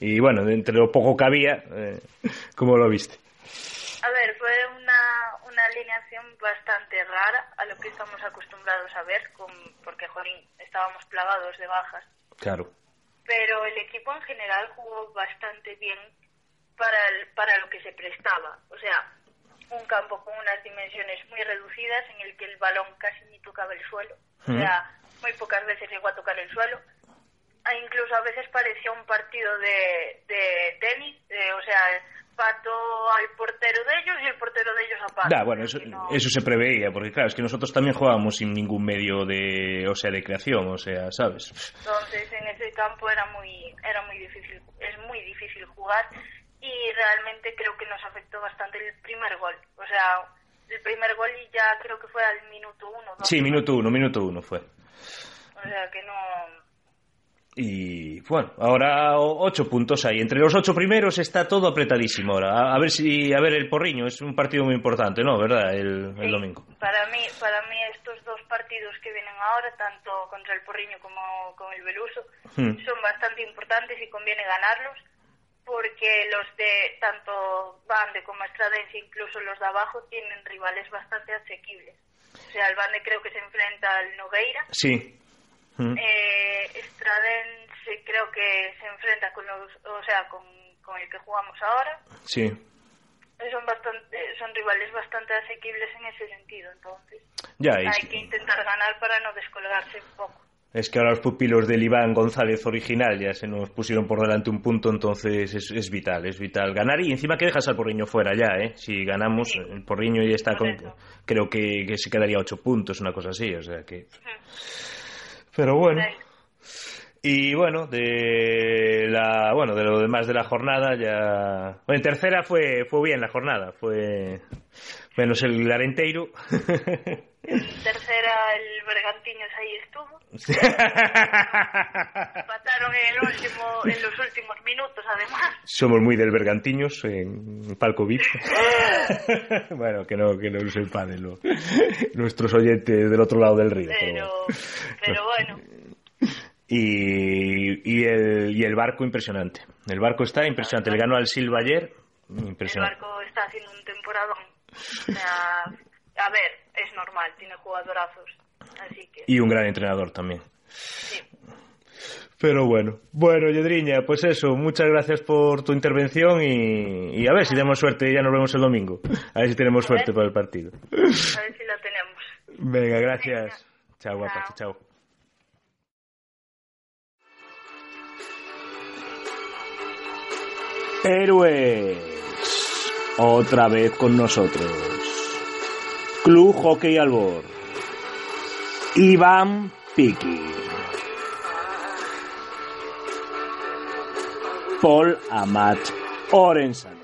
y bueno, entre lo poco que había, eh, <laughs> ¿cómo lo viste? A ver, fue una, una alineación bastante rara a lo que estamos acostumbrados a ver, con, porque, jolín, estábamos plagados de bajas. Claro. Pero el equipo en general jugó bastante bien para, el- para lo que se prestaba. O sea, un campo con unas dimensiones muy reducidas en el que el balón casi ni tocaba el suelo. O sea, muy pocas veces llegó a tocar el suelo. Ah, incluso a veces parecía un partido de, de tenis, de- o sea, Pato al portero de ellos y el portero de ellos a Pato. Da, bueno, eso, no- eso se preveía, porque claro, es que nosotros también jugábamos sin ningún medio de, o sea, de creación, o sea, ¿sabes? Entonces en ese campo era muy era muy difícil es muy difícil jugar y realmente creo que nos afectó bastante el primer gol. O sea, el primer gol y ya creo que fue al minuto uno. Sí, minuto uno, minuto uno fue. O sea que no Y bueno, ahora ocho puntos ahí. Entre los ocho primeros está todo apretadísimo ahora. A, ver si, a ver el porriño, es un partido muy importante, ¿no? ¿Verdad? El, domingo. Para mí, para mí estos dos partidos que vienen ahora, tanto contra el Porriño como con el Beluso, Hmm. son bastante importantes y conviene ganarlos porque los de tanto Bande como Estradense, incluso los de abajo, tienen rivales bastante asequibles. O sea, el Bande creo que se enfrenta al Nogueira, Sí. Mm. eh, Estradense creo que se enfrenta con los, o sea, con, con el que jugamos ahora. Sí. Son bastante, son rivales bastante asequibles en ese sentido, entonces Ya, hay que intentar ganar para no descolgarse un poco. Es que ahora los pupilos del Iván González original ya se nos pusieron por delante un punto, entonces es, es vital, es vital ganar y encima que dejas al porriño fuera ya, ¿eh? Si ganamos, Sí. el porriño ya está con, creo que, que se quedaría ocho puntos, una cosa así, o sea que... Pero bueno. Y bueno, de la bueno, de lo demás de la jornada ya bueno, en tercera fue fue bien la jornada, fue menos el Arenteiro. <laughs> Tercera el Bergantiños ahí estuvo. Empataron <laughs> en, el último, en los últimos minutos además. Somos muy del Bergantiños en Palco VIP. <laughs> bueno, que no que no se enfaden los- nuestros oyentes del otro lado del río. pero Pero, bueno. Y, y el y el barco impresionante. El barco está impresionante. Le ganó al Silva ayer. el Impresionante. barco está haciendo un temporadón. O sea, a ver, es normal, tiene jugadorazos. Así que, Y un gran entrenador también. sí. Pero bueno, bueno, Yedriña, pues eso, muchas gracias por tu intervención y, y a ver si tenemos suerte y ya nos vemos el domingo. A ver si tenemos suerte para el partido. A ver si la tenemos. Venga, gracias. Chao, guapa, Chao. chao. Héroes, otra vez con nosotros. Club Hockey Albor. Iván Piki. Paul Amat Orensano.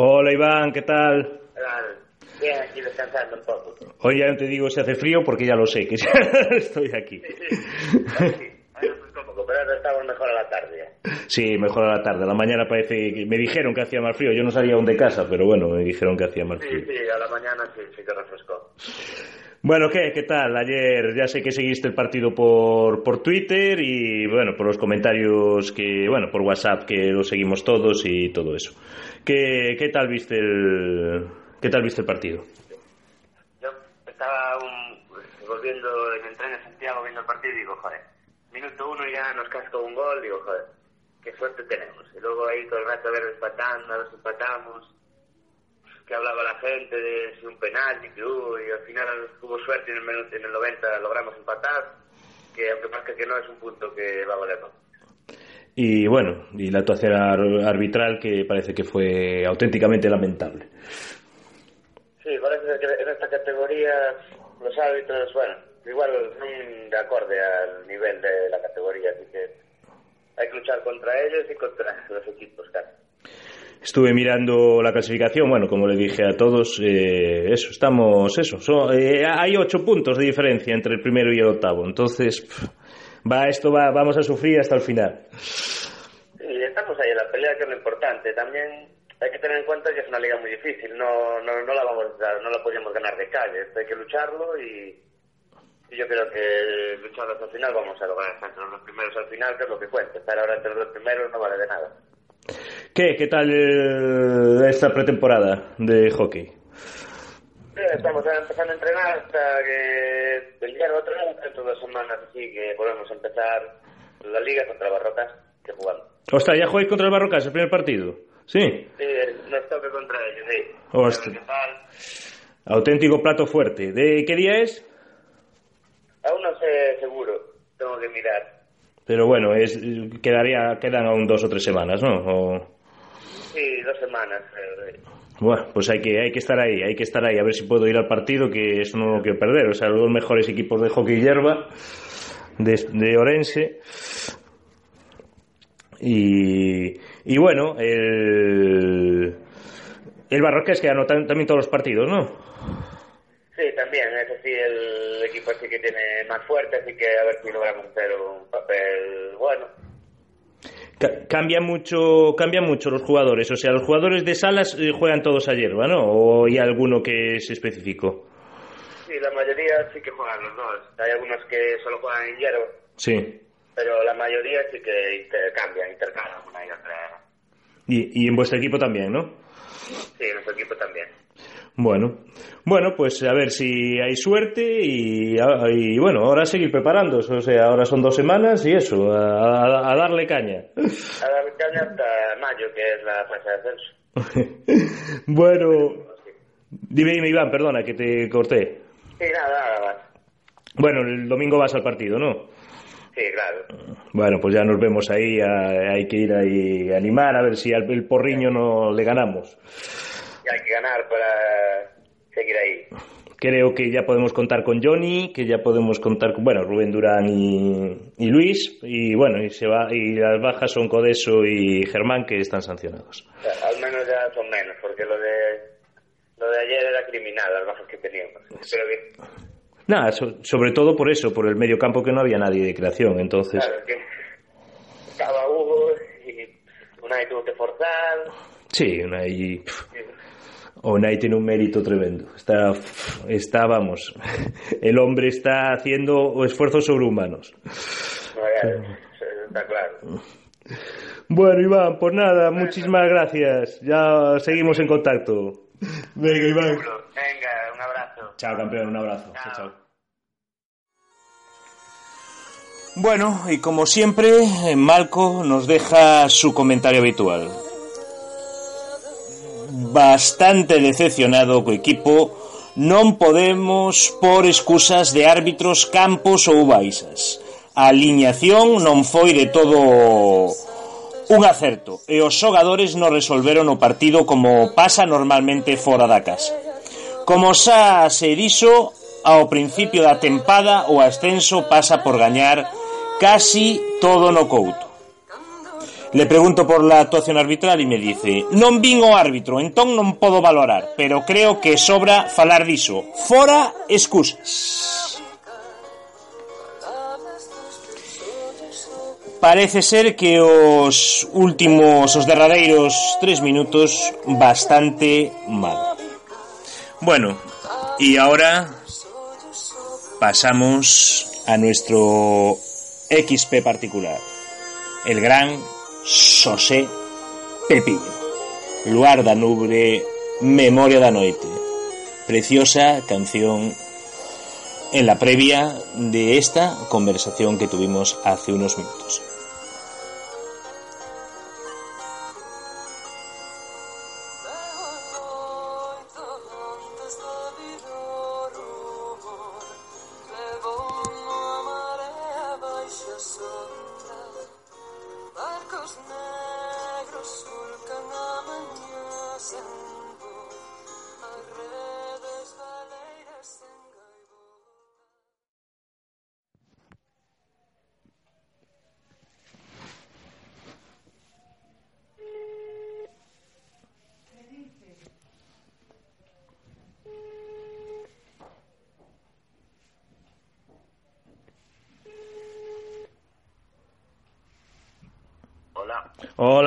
Hola Iván, ¿qué tal? Bien, aquí descansando un poco. Hoy ya no te digo si hace frío porque ya lo sé, que ya <laughs> estoy aquí. Sí, ahora muy cómodo, pero verdad estamos mejor a la tarde. Sí, mejor a la tarde. A la mañana parece que me dijeron que hacía más frío. Yo no salía aún de casa, pero bueno, me dijeron que hacía más Sí, frío. sí, a la mañana sí, sí que refrescó. Bueno, ¿qué? ¿Qué tal? Ayer ya sé que seguiste el partido por, por Twitter y, bueno, por los comentarios que, bueno, por WhatsApp que lo seguimos todos y todo eso. ¿Qué, qué tal viste el, qué tal viste el partido? Yo estaba un- volviendo en el tren de Santiago viendo el partido y digo, joder, minuto uno ya nos cascó un gol, digo, joder, qué suerte tenemos. Y luego ahí todo el rato a ver empatando, a ver empatamos, que hablaba la gente de si un penal, y que hubo, y al final hubo suerte en el, en el 90 logramos empatar, que aunque parezca que no es un punto que va a valer. Y bueno, y la actuación ar- arbitral que parece que fue auténticamente lamentable. Sí, parece que en esta categoría los árbitros, bueno, igual son de acorde al nivel de la categoría, así que hay que luchar contra ellos y contra los equipos, claro. Estuve mirando la clasificación, bueno, como le dije a todos, eh, eso, estamos, eso, so- eh, hay ocho puntos de diferencia entre el primero y el octavo, entonces, pff, va, esto va, vamos a sufrir hasta el final. Y estamos ahí en la pelea, que es lo importante. También hay que tener en cuenta que es una liga muy difícil, no, no, no la vamos a- no la podemos ganar de calle, esto hay que lucharlo y, y yo creo que luchando hasta el final vamos a lograr estar entre los primeros al final, que es lo que cuenta. Estar ahora entre los primeros no vale de nada. ¿Qué, qué tal eh, esta pretemporada de hockey? Sí, Estamos empezando a entrenar hasta que el día otra vez, dentro de dos semanas, así que volvemos a empezar la liga contra Barrocas, que jugamos. Ostras, ¿ya jugáis contra el Barrocas el primer partido? Sí. Sí, nos toca contra ellos, sí. Tal. Auténtico plato fuerte. ¿De qué día es? Aún no sé seguro, tengo que mirar. Pero bueno, es, quedaría, quedan aún dos o tres semanas, ¿no? O- Sí, dos semanas. eh, Bueno, pues hay que, hay que estar ahí, hay que estar ahí, a ver si puedo ir al partido, que eso no lo quiero perder. O sea, los dos mejores equipos de hockey hierba de, de Orense. Y, y bueno, el, el Barroques que ganó tam- también todos los partidos, ¿no? Sí, también, ese sí, el equipo sí que tiene más fuerte, así que a ver si logramos hacer un papel bueno. Ca- cambia mucho, cambia mucho los jugadores. O sea, los jugadores de salas eh, juegan todos a hierba, ¿no? ¿O hay alguno que es específico? Sí, la mayoría sí que juegan los dos. Hay algunos que solo juegan en hierro, Sí. pero la mayoría sí que intercambian, intercalan una y otra. Y, y en vuestro equipo también, ¿no? Sí, en nuestro equipo también. Bueno, bueno, pues a ver si hay suerte y, y bueno, ahora seguir preparándose, o sea, ahora son dos semanas y eso, a, darle caña. A la caña hasta mayo, que es la fase de ascenso. <laughs> bueno, dime, dime Iván, perdona que te corté. Sí, nada, nada más. Bueno, el domingo vas al partido, ¿no? Sí, claro. Bueno, pues ya nos vemos ahí, hay que ir ahí a animar a ver si al el porriño no le ganamos. Y hay que ganar para seguir ahí. Creo que ya podemos contar con Johnny, que ya podemos contar con, bueno, Rubén Durán y, y Luis, y bueno, y se va, y las bajas son Codeso y Germán que están sancionados. O sea, al menos ya son menos, porque lo de lo de ayer era criminal, las bajas que teníamos. Pero que, Nada, so- sobre todo por eso, por el medio campo que no había nadie de creación, entonces. claro, que estaba Hugo y Unai tuvo que forzar. Sí, Unai, pf, Unai tiene un mérito tremendo. Está, está, vamos, el hombre está haciendo esfuerzos sobrehumanos. No, ya, eso está claro. Bueno, Iván, pues nada, muchísimas gracias. Ya seguimos en contacto. Venga, Iván. Venga, un abrazo. Chao, campeón, un abrazo. Chao, chao. Bueno, y como siempre, eh, Malco nos deja su comentario habitual. bastante decepcionado co equipo non podemos por excusas de árbitros campos ou baixas. A aliñación non foi de todo un acerto e os xogadores non resolveron o partido como pasa normalmente fora da casa. Como xa se dixo, ao principio da tempada o ascenso pasa por gañar casi todo no couto. Le pregunto por la actuación arbitral e me dice Non vin o árbitro, entón non podo valorar Pero creo que sobra falar diso. Fora excusas. Parece ser que os últimos, os derradeiros tres minutos bastante mal. Bueno, y ahora pasamos a nuestro XP particular, el gran Xosé Pepiño. Luar da Nubre, Memoria da Noite. Preciosa canción en la previa de esta conversación que tuvimos hace unos minutos.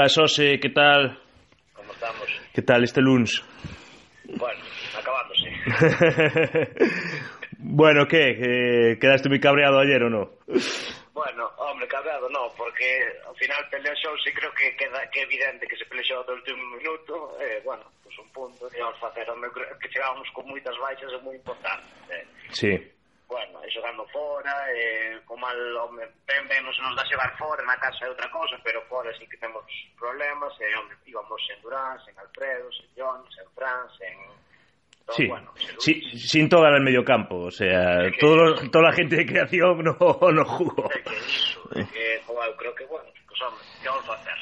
Ola, Xose, que tal? Como estamos? Que tal este luns? Bueno, acabándose. <laughs> bueno, que? Eh, quedaste moi cabreado ayer ou no? Bueno, hombre, cabreado no, porque ao final pelexou, sí creo que queda que evidente que se pelexou do último minuto, eh, bueno, pois pues un punto, íamos facer, que chegábamos con moitas baixas, é moi importante. Eh. Sí. Xogando fora, eh, co mal, hombre, ben, se nos dá xogar fora, na casa é outra cosa, pero fora sí que temos problemas, e, hombre, íbamos en Durán, en Alfredo, en John, en Fran, en... Sí, bueno, en sí, sin toda el medio campo, o sea, Es que- todo toda la gente de creación no, <laughs> no jugó. É que iso, é que, joder, creo que, bueno, pues, hombre, que vamos a hacer?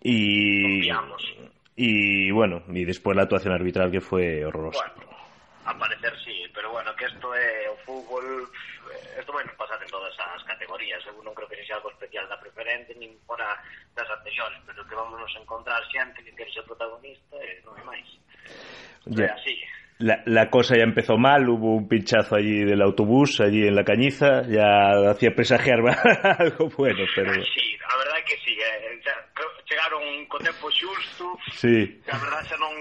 Y, Confiamos. y bueno, y después la actuación arbitral que fue horrorosa. Bueno, a parecer sí, pero bueno, que isto é o fútbol, eh, isto vai nos pasar en todas as categorías. Eu non creo que sexa algo especial da preferente nin fora das anteriores, pero que vamos nos encontrar xente que quere ser protagonista e non é máis. Yeah. así. La, la cosa ya empezó mal, hubo un pinchazo allí del autobús, allí en la cañiza, ya hacía presagiar <laughs> algo bueno, pero... Ah, sí, a verdad é que sí, eh, eh xa, chegaron co tempo xusto, sí. a verdad xa non,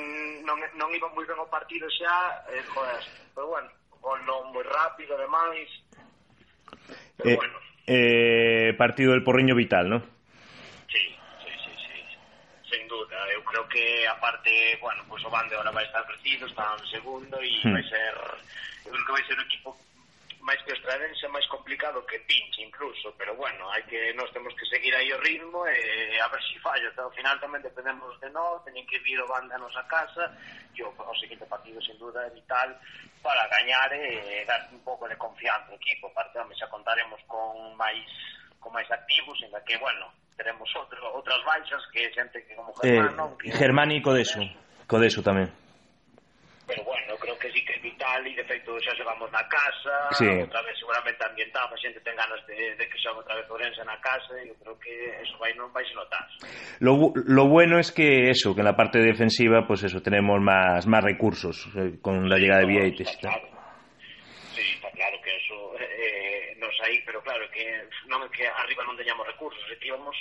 non, non iba moi ben o partido xa, eh, joder, pero bueno, gol non moi rápido ademais, pero Eh, bueno. eh, partido del porriño vital, ¿no? Sí, sí, sí, sí. Sin duda. Eu creo que, aparte, bueno, pues o Bande ahora vai estar crecido, está en segundo e Hmm. vai ser, eu creo que vai ser un equipo máis costranense, máis complicado que pinche incluso, pero bueno, hai que nós temos que seguir aí o ritmo e a ver se si falla, ao final tamén dependemos de nós, teñen que vir o banda a nosa casa e o, o seguinte partido sin duda é vital para gañar e, e dar un pouco de confianza ao equipo, parte xa contaremos con máis con máis activos, en que, bueno, teremos outro, outras baixas que xente que como eh, Germán, eh, non? Que... Germán e Codeso, Codeso tamén pero bueno, creo que sí que é vital e de feito xa xogamos na casa sí. outra vez seguramente ambientado a xente ten ganas de, de que xogue outra vez Orense na casa e eu creo que eso vai non vai se notar lo, lo bueno es que eso, que en la parte defensiva pues eso, tenemos más, más recursos eh, con la llegada de Vieites está claro. sí, está claro que eso eh, nos aí, pero claro que non é que arriba non teñamos recursos é que íbamos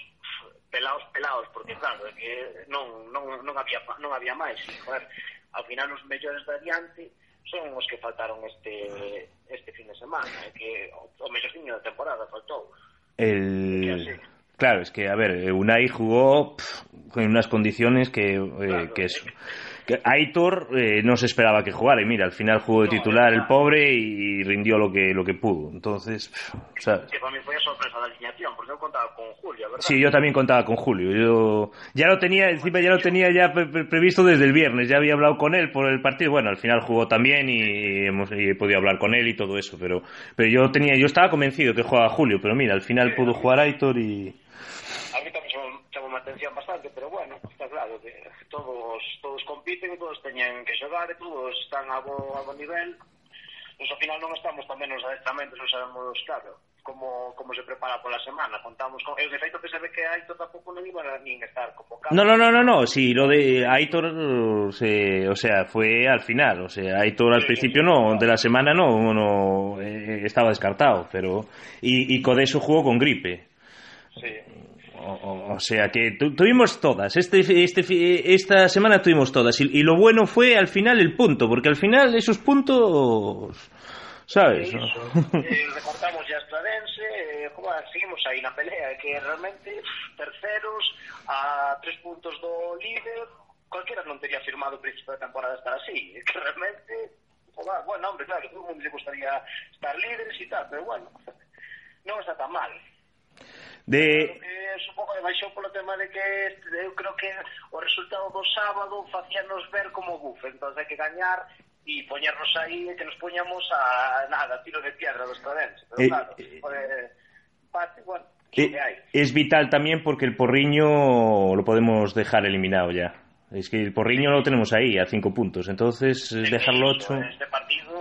pelados, pelados porque claro, que non, non, non, había, non había máis joder, ao final os mellores de adiante son os que faltaron este este fin de semana, eh, que o mellor tiño da temporada faltou. El... Claro, es que, a ver, eh, Unai jugó pff, en unas condiciones que, eh, claro, que es... Eh Aitor eh, no se esperaba que jugara y mira, al final jugó de titular el pobre y rindió lo que, lo que pudo. Entonces, ¿sabes? Que para mí a sorpresa da alineación, porque eu contaba con Julio, verdad? Sí, yo también contaba con Julio. Yo ya lo tenía, encima ya lo tenía ya pre- pre- previsto desde el viernes. Ya había hablado con él por el partido. Bueno, al final jugó también y hemos y he podido hablar con él y todo eso. Pero, pero yo tenía, yo estaba convencido que jugaba Julio. Pero mira, al final pudo jugar Aitor y A mí tamén chamou, chamou a atención bastante, pero bueno, claro que todos todos compiten todos teñen que xogar e todos están a bo, a bo nivel. Nos ao final non estamos tamén nos adestramentos, non sabemos, claro, como, como se prepara pola semana. Contamos con... Eu, de feito, que se ve que Aito tampouco non iba a nin estar convocado. No, no, no, no, no. Sí, lo de Aitor, se, o sea, fue al final. O sea, Aitor al Sí, principio sí, no, de la semana no, no eh, estaba descartado. Pero y, y Codeso jugó con gripe. sí. O, sea que tu- tuvimos todas. Este, este, esta semana tuvimos todas. Y, y lo bueno fue al final el punto, porque al final esos puntos. ¿Sabes? no? <laughs> Eh, recortamos ya Estradense, eh, joder, seguimos aí na pelea, que realmente terceros a tres puntos do líder, cualquiera non teria firmado o principio da temporada estar así, que realmente, joder, bueno, hombre, claro, todo o mundo le gustaría estar líderes e tal, pero bueno, non está tan mal. De, Eh, supongo que baixou polo tema de que eu creo que o resultado do sábado facíanos ver como buf, entón hai que gañar e poñernos aí e que nos poñamos a nada, tiro de piedra dos Estradense, pero Eh, claro, eh, parte, bueno, Eh, es vital también porque el porriño lo podemos dejar eliminado ya. Es que el porriño lo tenemos ahí a cinco puntos, entonces eh, dejarlo ocho. Este partido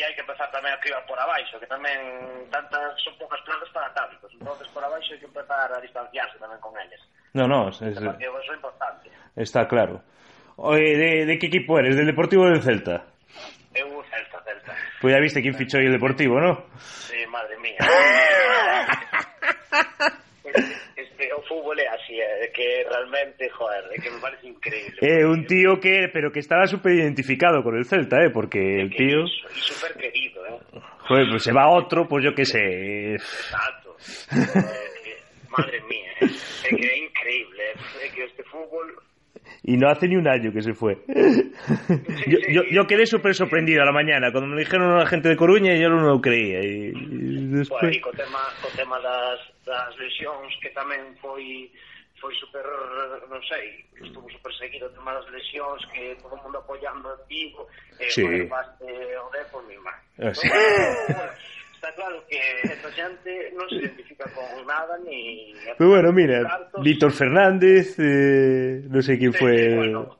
e hai que empezar tamén a cribar por abaixo, que tamén tantas son poucas plazas para tantos, entonces por abaixo hai que empezar a distanciarse tamén con eles. No, no, es- es- Este partido eso é importante. está claro. Oye, ¿de, de qué equipo eres? ¿Del Deportivo o del Celta? Eu Celta, Celta. Pues ya viste quién fichó hoy el Deportivo, ¿no? Sí, madre mía. <laughs> fútbol é así, é que realmente, joder, é que me parece increíble. Eh, un tío que, pero que estaba súper identificado con el Celta, ¿eh? Porque el tío, E super querido, eh. joder, pues se va otro, pues yo qué sé. Exacto. Eh, madre mía, é, é que é increíble, é que este fútbol Y no hace ni un año que se fue. Yo, yo, yo quedé súper sorprendido a la mañana. Cuando me dijeron a la gente de Coruña, yo no lo creía. Y, y después... e co tema, co tema das, das lesións que tamén foi foi super, non sei, estuvo super seguido o tema das lesións que todo o mundo apoyando a Vigo e Sí. o mi má. Ah, sí. Está claro que esta xente non se identifica con nada ni... Pero bueno, mira. Víctor Fernández, eh, no sé quién Sí, fue. bueno.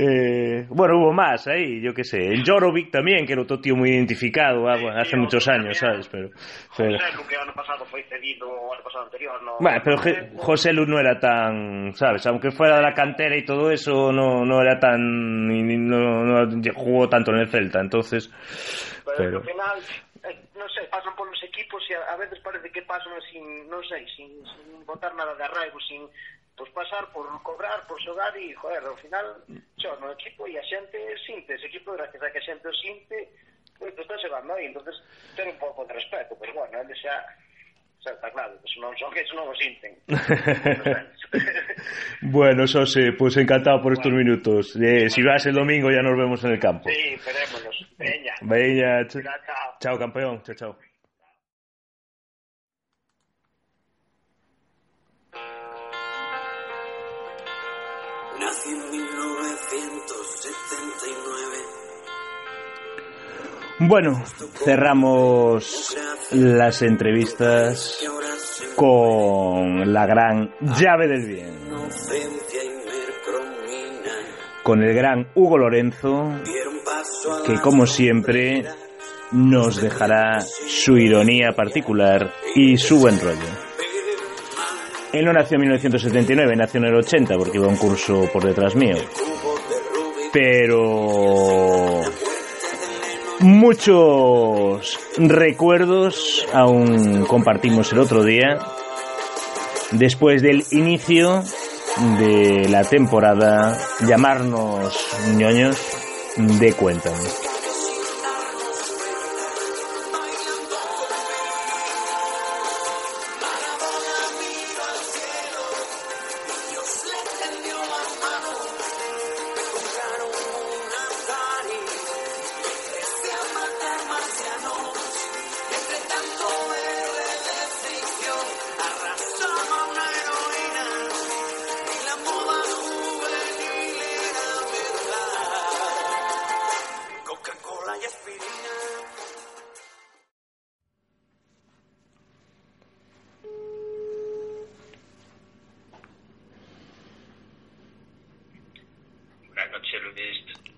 Eh, bueno, hubo más ahí, yo qué sé. El Jorovic también, que era otro tío muy identificado ah, Sí, bueno, hace muchos años, también. ¿sabes? Pero, pero, José Lu, que ano pasado foi cedido o ano pasado anterior, no... Bueno, pero Je- José Lu no era tan, ¿sabes? Aunque fuera de la cantera y todo eso, no, no era tan. No, no jugó tanto en el Celta, entonces. Pero, Pero- ao final, eh, non sei, pasan polos equipos e a, veces parece que pasan sin, botar nada de arraigo, sin pues pasar por cobrar, por xogar e, joder, ao final, xo, no equipo e a xente sinte ese equipo, gracias a que a xente o sinte, pues, pues está xogando aí, entonces ter un pouco de respeto, pero bueno, ele xa, xa está claro, que se non son que eso non o sinten. bueno, Sose, pues encantado por estos minutos. Eh, si vas el domingo ya nos vemos en el campo. sí, esperémonos. Veña. Chao, chao. chao campeón, chao, chao. Bueno, cerramos las entrevistas con la gran llave del bien, con el gran Hugo Lorenzo, que como siempre nos dejará su ironía particular y su buen rollo. Él no nació en 1979, nació en el 80 porque iba a un curso por detrás mío. Pero muchos recuerdos aún compartimos el otro día después del inicio de la temporada llamarnos ñoños de Cuéntame.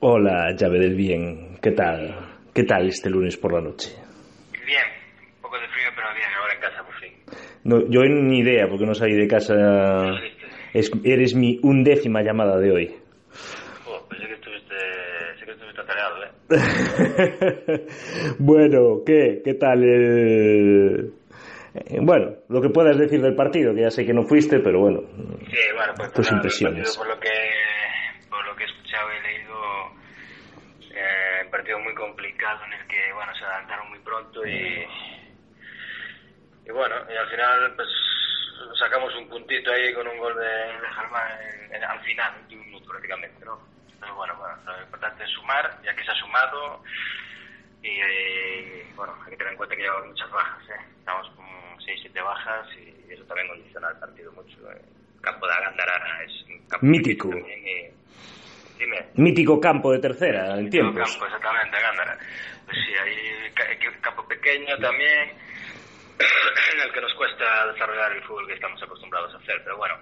Hola, llave del bien. ¿Qué tal? ¿Qué tal este lunes por la noche? Bien, un poco de frío, pero bien, ahora en casa por fin. No, yo ni idea porque no salí de casa. Es- eres mi undécima llamada de hoy. Oh, pensé que estuviste, sé que estuviste atareado, ¿eh? <laughs> bueno, ¿qué? ¿Qué tal el, Eh, bueno, lo que puedas decir del partido, que ya sé que no fuiste, pero bueno. Sí, bueno, pues Tus nada, impresiones. por lo que por lo que he escuchado y leído, eh, un partido muy complicado en el que bueno se adelantaron muy pronto y y bueno y al final pues sacamos un puntito ahí con un gol de, de Germán en- en- al final, en último minuto prácticamente, ¿no? Pero bueno, bueno, lo importante es sumar y aquí se ha sumado y eh, bueno hay que tener en cuenta que llevamos muchas bajas, ¿eh? estamos con 6-7 bajas y eso también condiciona el partido mucho. ¿eh? El campo de Agándara es un campo Mítico. también y- Dime. Mítico campo de tercera en Mítico tiempos. campo, exactamente, Gándara. Pues sí, hay campo pequeño también, <coughs> en el que nos cuesta desarrollar el fútbol que estamos acostumbrados a hacer. Pero bueno,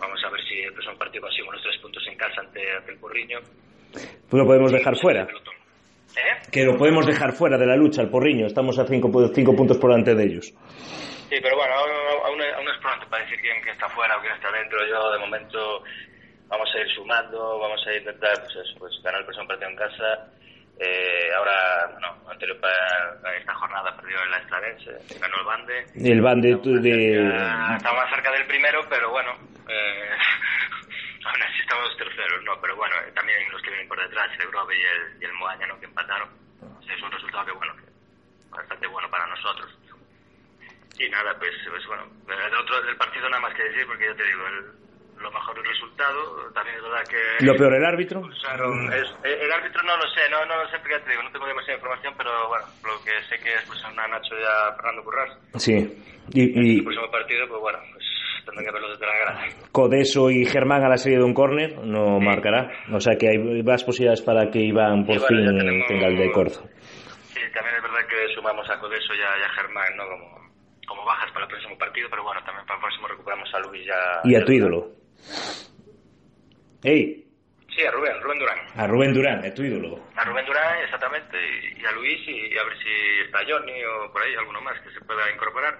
vamos a ver si el próximo partido conseguimos los tres puntos en casa ante, ante el Porriño. Pues lo podemos dejar fuera. ¿Eh? Que lo podemos dejar fuera de la lucha, el porriño. Estamos a cinco, cinco puntos por delante de ellos. Sí, pero bueno, aún, aún es- aún es pronto para decir quién que está fuera o quién está dentro. Yo, de momento, vamos a ir sumando, vamos a intentar pues, eso, pues, ganar el próximo partido en casa. Eh, ahora, bueno, anterior para a esta jornada perdió el Estradense, ganó el Bande. El van de, de- Estamos más cerca del primero, pero bueno, eh, <laughs> aún así estamos terceros, ¿no? Pero bueno, eh, también los que vienen por detrás, el Grove y el, y el Moaña, ¿no? Que empataron. Es un resultado que, bueno, que bastante bueno para nosotros. Y nada, pues, pues bueno, del otro del partido nada más que decir, porque ya te digo, el- lo mejor el resultado, también es verdad que... lo peor el árbitro. Es- eh, el árbitro no lo sé, no, no lo sé, porque ya te digo, no tengo demasiada información, pero bueno, lo que sé que es pues a Nacho y a Fernando Currás. Sí. Y, El próximo partido, pues bueno, pues tendrán que verlo desde la grada. Codeso y Germán a la serie de un córner no marcará. O sea que hay más posibilidades para que Iván por bueno, fin ya tenemos- tenga el de corzo. Sí, también es verdad que sumamos a Codeso y a, y a Germán, ¿no? Como, como bajas para el próximo partido, pero bueno, también para el próximo recuperamos a Luis y a... Y a tu ídolo. Ey, Sí, a Rubén, Rubén Durán. a Rubén Durán, a tu ídolo. A Rubén Durán, exactamente, y, a Luis, y, a ver si está Johnny o por ahí alguno más que se pueda incorporar.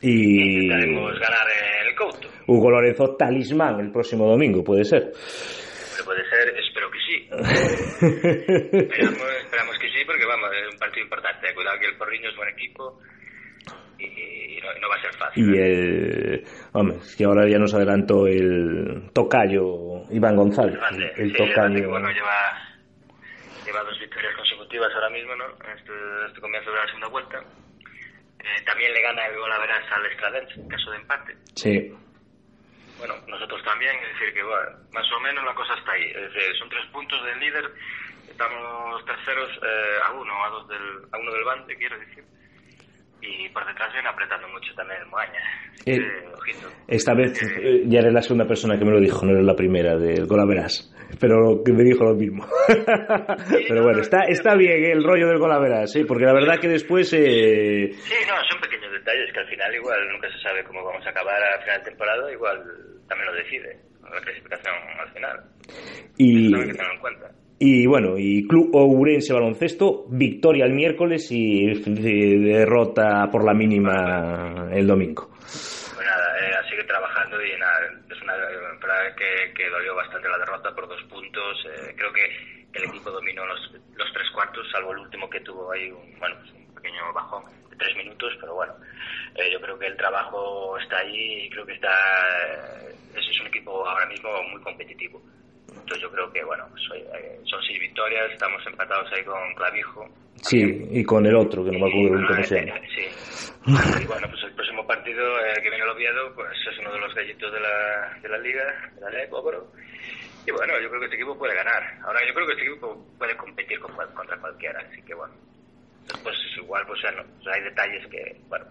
Y Intentaremos ganar el Couto. Hugo Lorenzo talismán el próximo domingo, puede ser. Puede ser, espero que sí. <laughs> Esperamos, esperamos que sí, porque vamos, es un partido importante. Cuidado que el Porriño es buen equipo y, y no, no va a ser fácil. Y el. Hombre, es que ahora ya nos adelantó el tocayo Iván González. Grande. El Sí, tocayo. bueno, lleva, lleva dos victorias consecutivas ahora mismo, ¿no? Este, este comienzo de la segunda vuelta. Eh, también le gana el gol a veras al Estradense en caso de empate. Sí. Bueno, nosotros también, es decir, que bueno, más o menos la cosa está ahí. Es decir, son tres puntos del líder, estamos terceros eh, a uno, a dos del, a uno del bande, quiero decir. Y por detrás viene apretando mucho también el Moaña. Así Eh. Esta vez eh, ya eres la segunda persona que me lo dijo, no eres la primera del Golaveras. Pero que me dijo lo mismo. <laughs> Pero bueno, está, está bien eh, el rollo del Golaveras, sí, porque la verdad que después. eh, Sí, no, son pequeños detalles que al final igual nunca se sabe cómo vamos a acabar a final de temporada, igual también lo decide la clasificación al final. y, Eso hay que tenerlo en cuenta. Y bueno, y Club Ourense Baloncesto, victoria el miércoles y derrota por la mínima el domingo. Pues nada, eh, a seguir trabajando y nada, es una verdad que, que dolió bastante la derrota por dos puntos. eh, creo que el equipo dominó los, los tres cuartos, salvo el último que tuvo ahí un, bueno, pues un pequeño bajón de tres minutos, pero bueno, eh, yo creo que el trabajo está ahí y creo que está, eh, ese es un equipo ahora mismo muy competitivo. Entonces yo creo que, bueno, pues, oye, eh, son seis victorias, estamos empatados ahí con Clavijo. Sí, y con el otro, que no me acuerdo Y, cómo se llama. Sí. Y bueno, pues el próximo partido eh, que viene el Oviedo, pues es uno de los gallitos de la, de la liga, de la LEP, Óboro. Y bueno, yo creo que este equipo puede ganar. Ahora, yo creo que este equipo puede competir con contra cualquiera, así que bueno. Después es igual, pues, ya no, pues hay detalles que, bueno,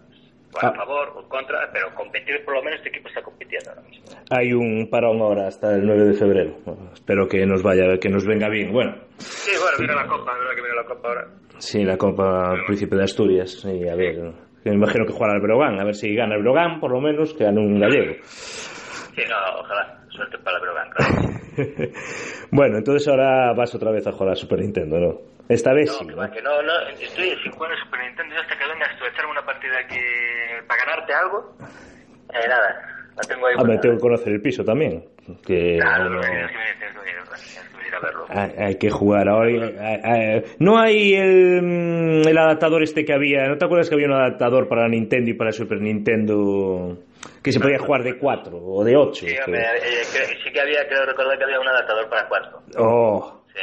Ah. a favor o contra, pero competir, por lo menos este equipo está compitiendo ahora mismo. Hay un parón ahora hasta el 9 de febrero. Bueno, espero que nos vaya, que nos venga bien. Bueno, Sí, bueno, viene la Copa, ¿verdad que viene la Copa ahora? sí, la Copa Príncipe de Asturias. Y a ver, me imagino que jugará el Brogan. A ver si gana el Brogan, por lo menos, que gane un gallego. Sí, no, ojalá. Suerte para Brogan, claro. <laughs> bueno, entonces ahora vas otra vez a jugar a Super Nintendo, ¿no? Esta vez sí, No, que ¿no? que no, no, estoy sin jugar a Super Nintendo yo hasta que vengas tú a echarme una partida aquí para ganarte algo. Eh, nada, la tengo ahí. Ah, me tengo que conocer el piso también. Que Claro, no- tienes que venir, a verlo. Hay, que jugar hay- no hay el, mm, el adaptador este que había. ¿No te acuerdas que había un adaptador para Nintendo y para Super Nintendo que se podía jugar de 4 o de 8? Sí, hombre, eh, cre- sí que había, creo recordar que había un adaptador para 4. Oh, Sí.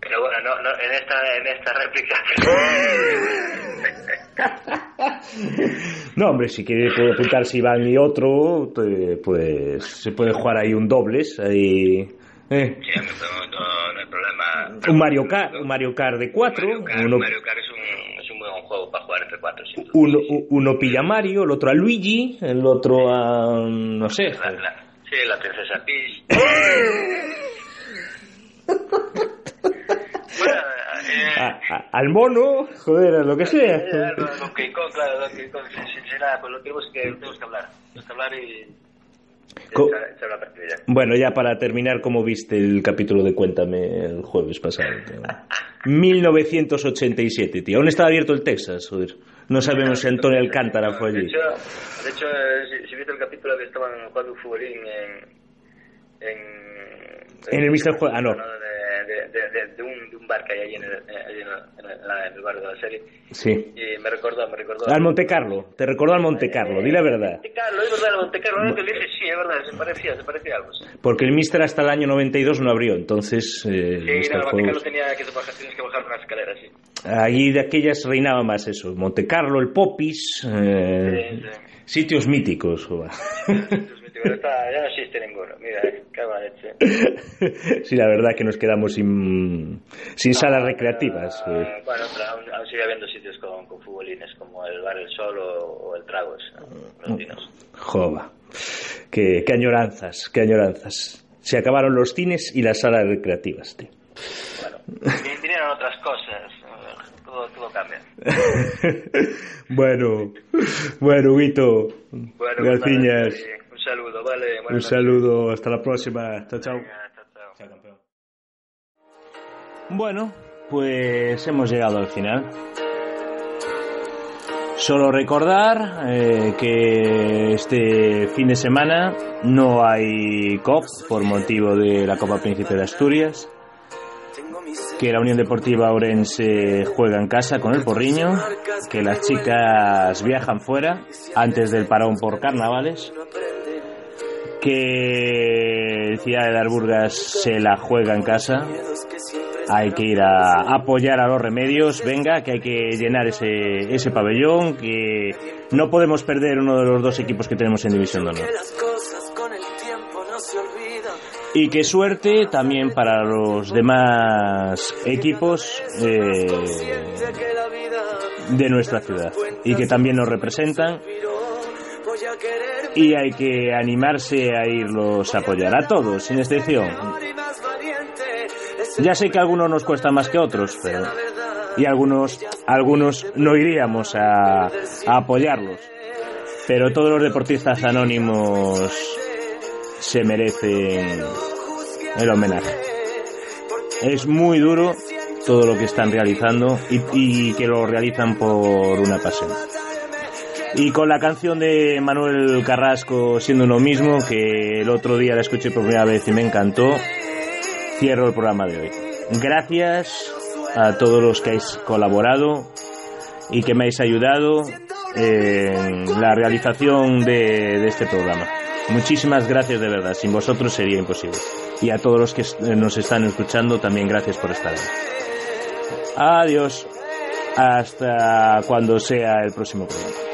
Pero bueno, no, no, en esta, en esta réplica. <laughs> No, hombre, si quiere puede apuntarse Iván y otro, pues se puede jugar ahí un dobles, ahí... eh. Sí, no, no, no hay problema. Un Mario Kart, un Mario Kart de 4, Mario Kart, uno, Mario Kart es un, es un buen juego para entre 4. Sin duda. uno, uno pilla a Mario, el otro a Luigi, el otro a... no sé. La- la- sí, la princesa Peach. <laughs> bueno, eh, a- a- al mono, joder, a lo que sea. eh, Donkey Kong, claro, Donkey Kong, nada, pues lo tenemos que, tenemos que hablar. Tenemos que hablar y... Co-. Bueno, ya para terminar, ¿cómo viste el capítulo de Cuéntame el jueves pasado? <laughs> tío? 1987, tío. Aún estaba abierto el Texas, joder. No sabemos si Antonio Alcántara fue De allí. hecho, de hecho eh, si, si viste el capítulo que estaban jugando un futbolín en... En, En el Mr. Ah, no. De, de, de, un, de un bar que hay allí en el, allí en la- en el barrio de la serie. Sí. Y me recordó, me recordó... Al Monte Carlo. Te recordó al Monte Carlo, di la verdad. Monte Carlo, es verdad, el Monte Carlo, ahora que le dije, sí, es verdad, se parecía, se parecía algo. Porque el Mister hasta el año 92 no abrió, entonces... Eh, sí no, el Monte Carlo tenía que bajar, tienes que bajar una escalera, sí. Allí de aquellas reinaba más eso. Monte Carlo, el Popis... eh, Sí, sí. Sitios míticos. Ya no existe ninguno, mira, eh, cago en leche. sí, la verdad que nos quedamos sin, sin salas recreativas. eh. Ah, bueno, pero aún, aún sigue habiendo sitios con, con futbolines, como el Bar El Sol o, o el Tragos, ¿no? los vinos. Jova. Qué, qué añoranzas, qué añoranzas. Se acabaron los cines y las salas recreativas, tío. Bueno, vin- vinieron otras cosas, eh, todo, todo cambia. <laughs> bueno, bueno, Vito. Bueno, Garciñas. Un saludo, vale. buenas Un noches. saludo, hasta la próxima. Chao, chao. Venga, chao, chao. Chao, campeón. Bueno, pues hemos llegado al final. Solo recordar eh, que este fin de semana no hay COP por motivo de la Copa Príncipe de Asturias, que la Unión Deportiva Orense juega en casa con el Porriño, que las chicas viajan fuera antes del parón por carnavales, que el Ciudad de Darburgas se la juega en casa, hay que ir a apoyar a los remedios, venga, que hay que llenar ese, ese pabellón, que no podemos perder uno de los dos equipos que tenemos en División de Honor. Y qué suerte también para los demás equipos eh, de nuestra ciudad. Y que también nos representan y hay que animarse a irlos a apoyar a todos, sin excepción. Ya sé que algunos nos cuesta más que otros, pero y algunos algunos no iríamos a, apoyarlos. Pero todos los deportistas anónimos se merecen el homenaje. Es muy duro todo lo que están realizando y que lo realizan por una pasión. Y con la canción de Manuel Carrasco, siendo uno mismo, que el otro día la escuché por primera vez y me encantó, cierro el programa de hoy. Gracias a todos los que habéis colaborado y que me habéis ayudado en la realización de, de este programa. Muchísimas gracias de verdad, sin vosotros sería imposible. Y a todos los que nos están escuchando, también gracias por estar ahí. Adiós. Hasta cuando sea el próximo programa.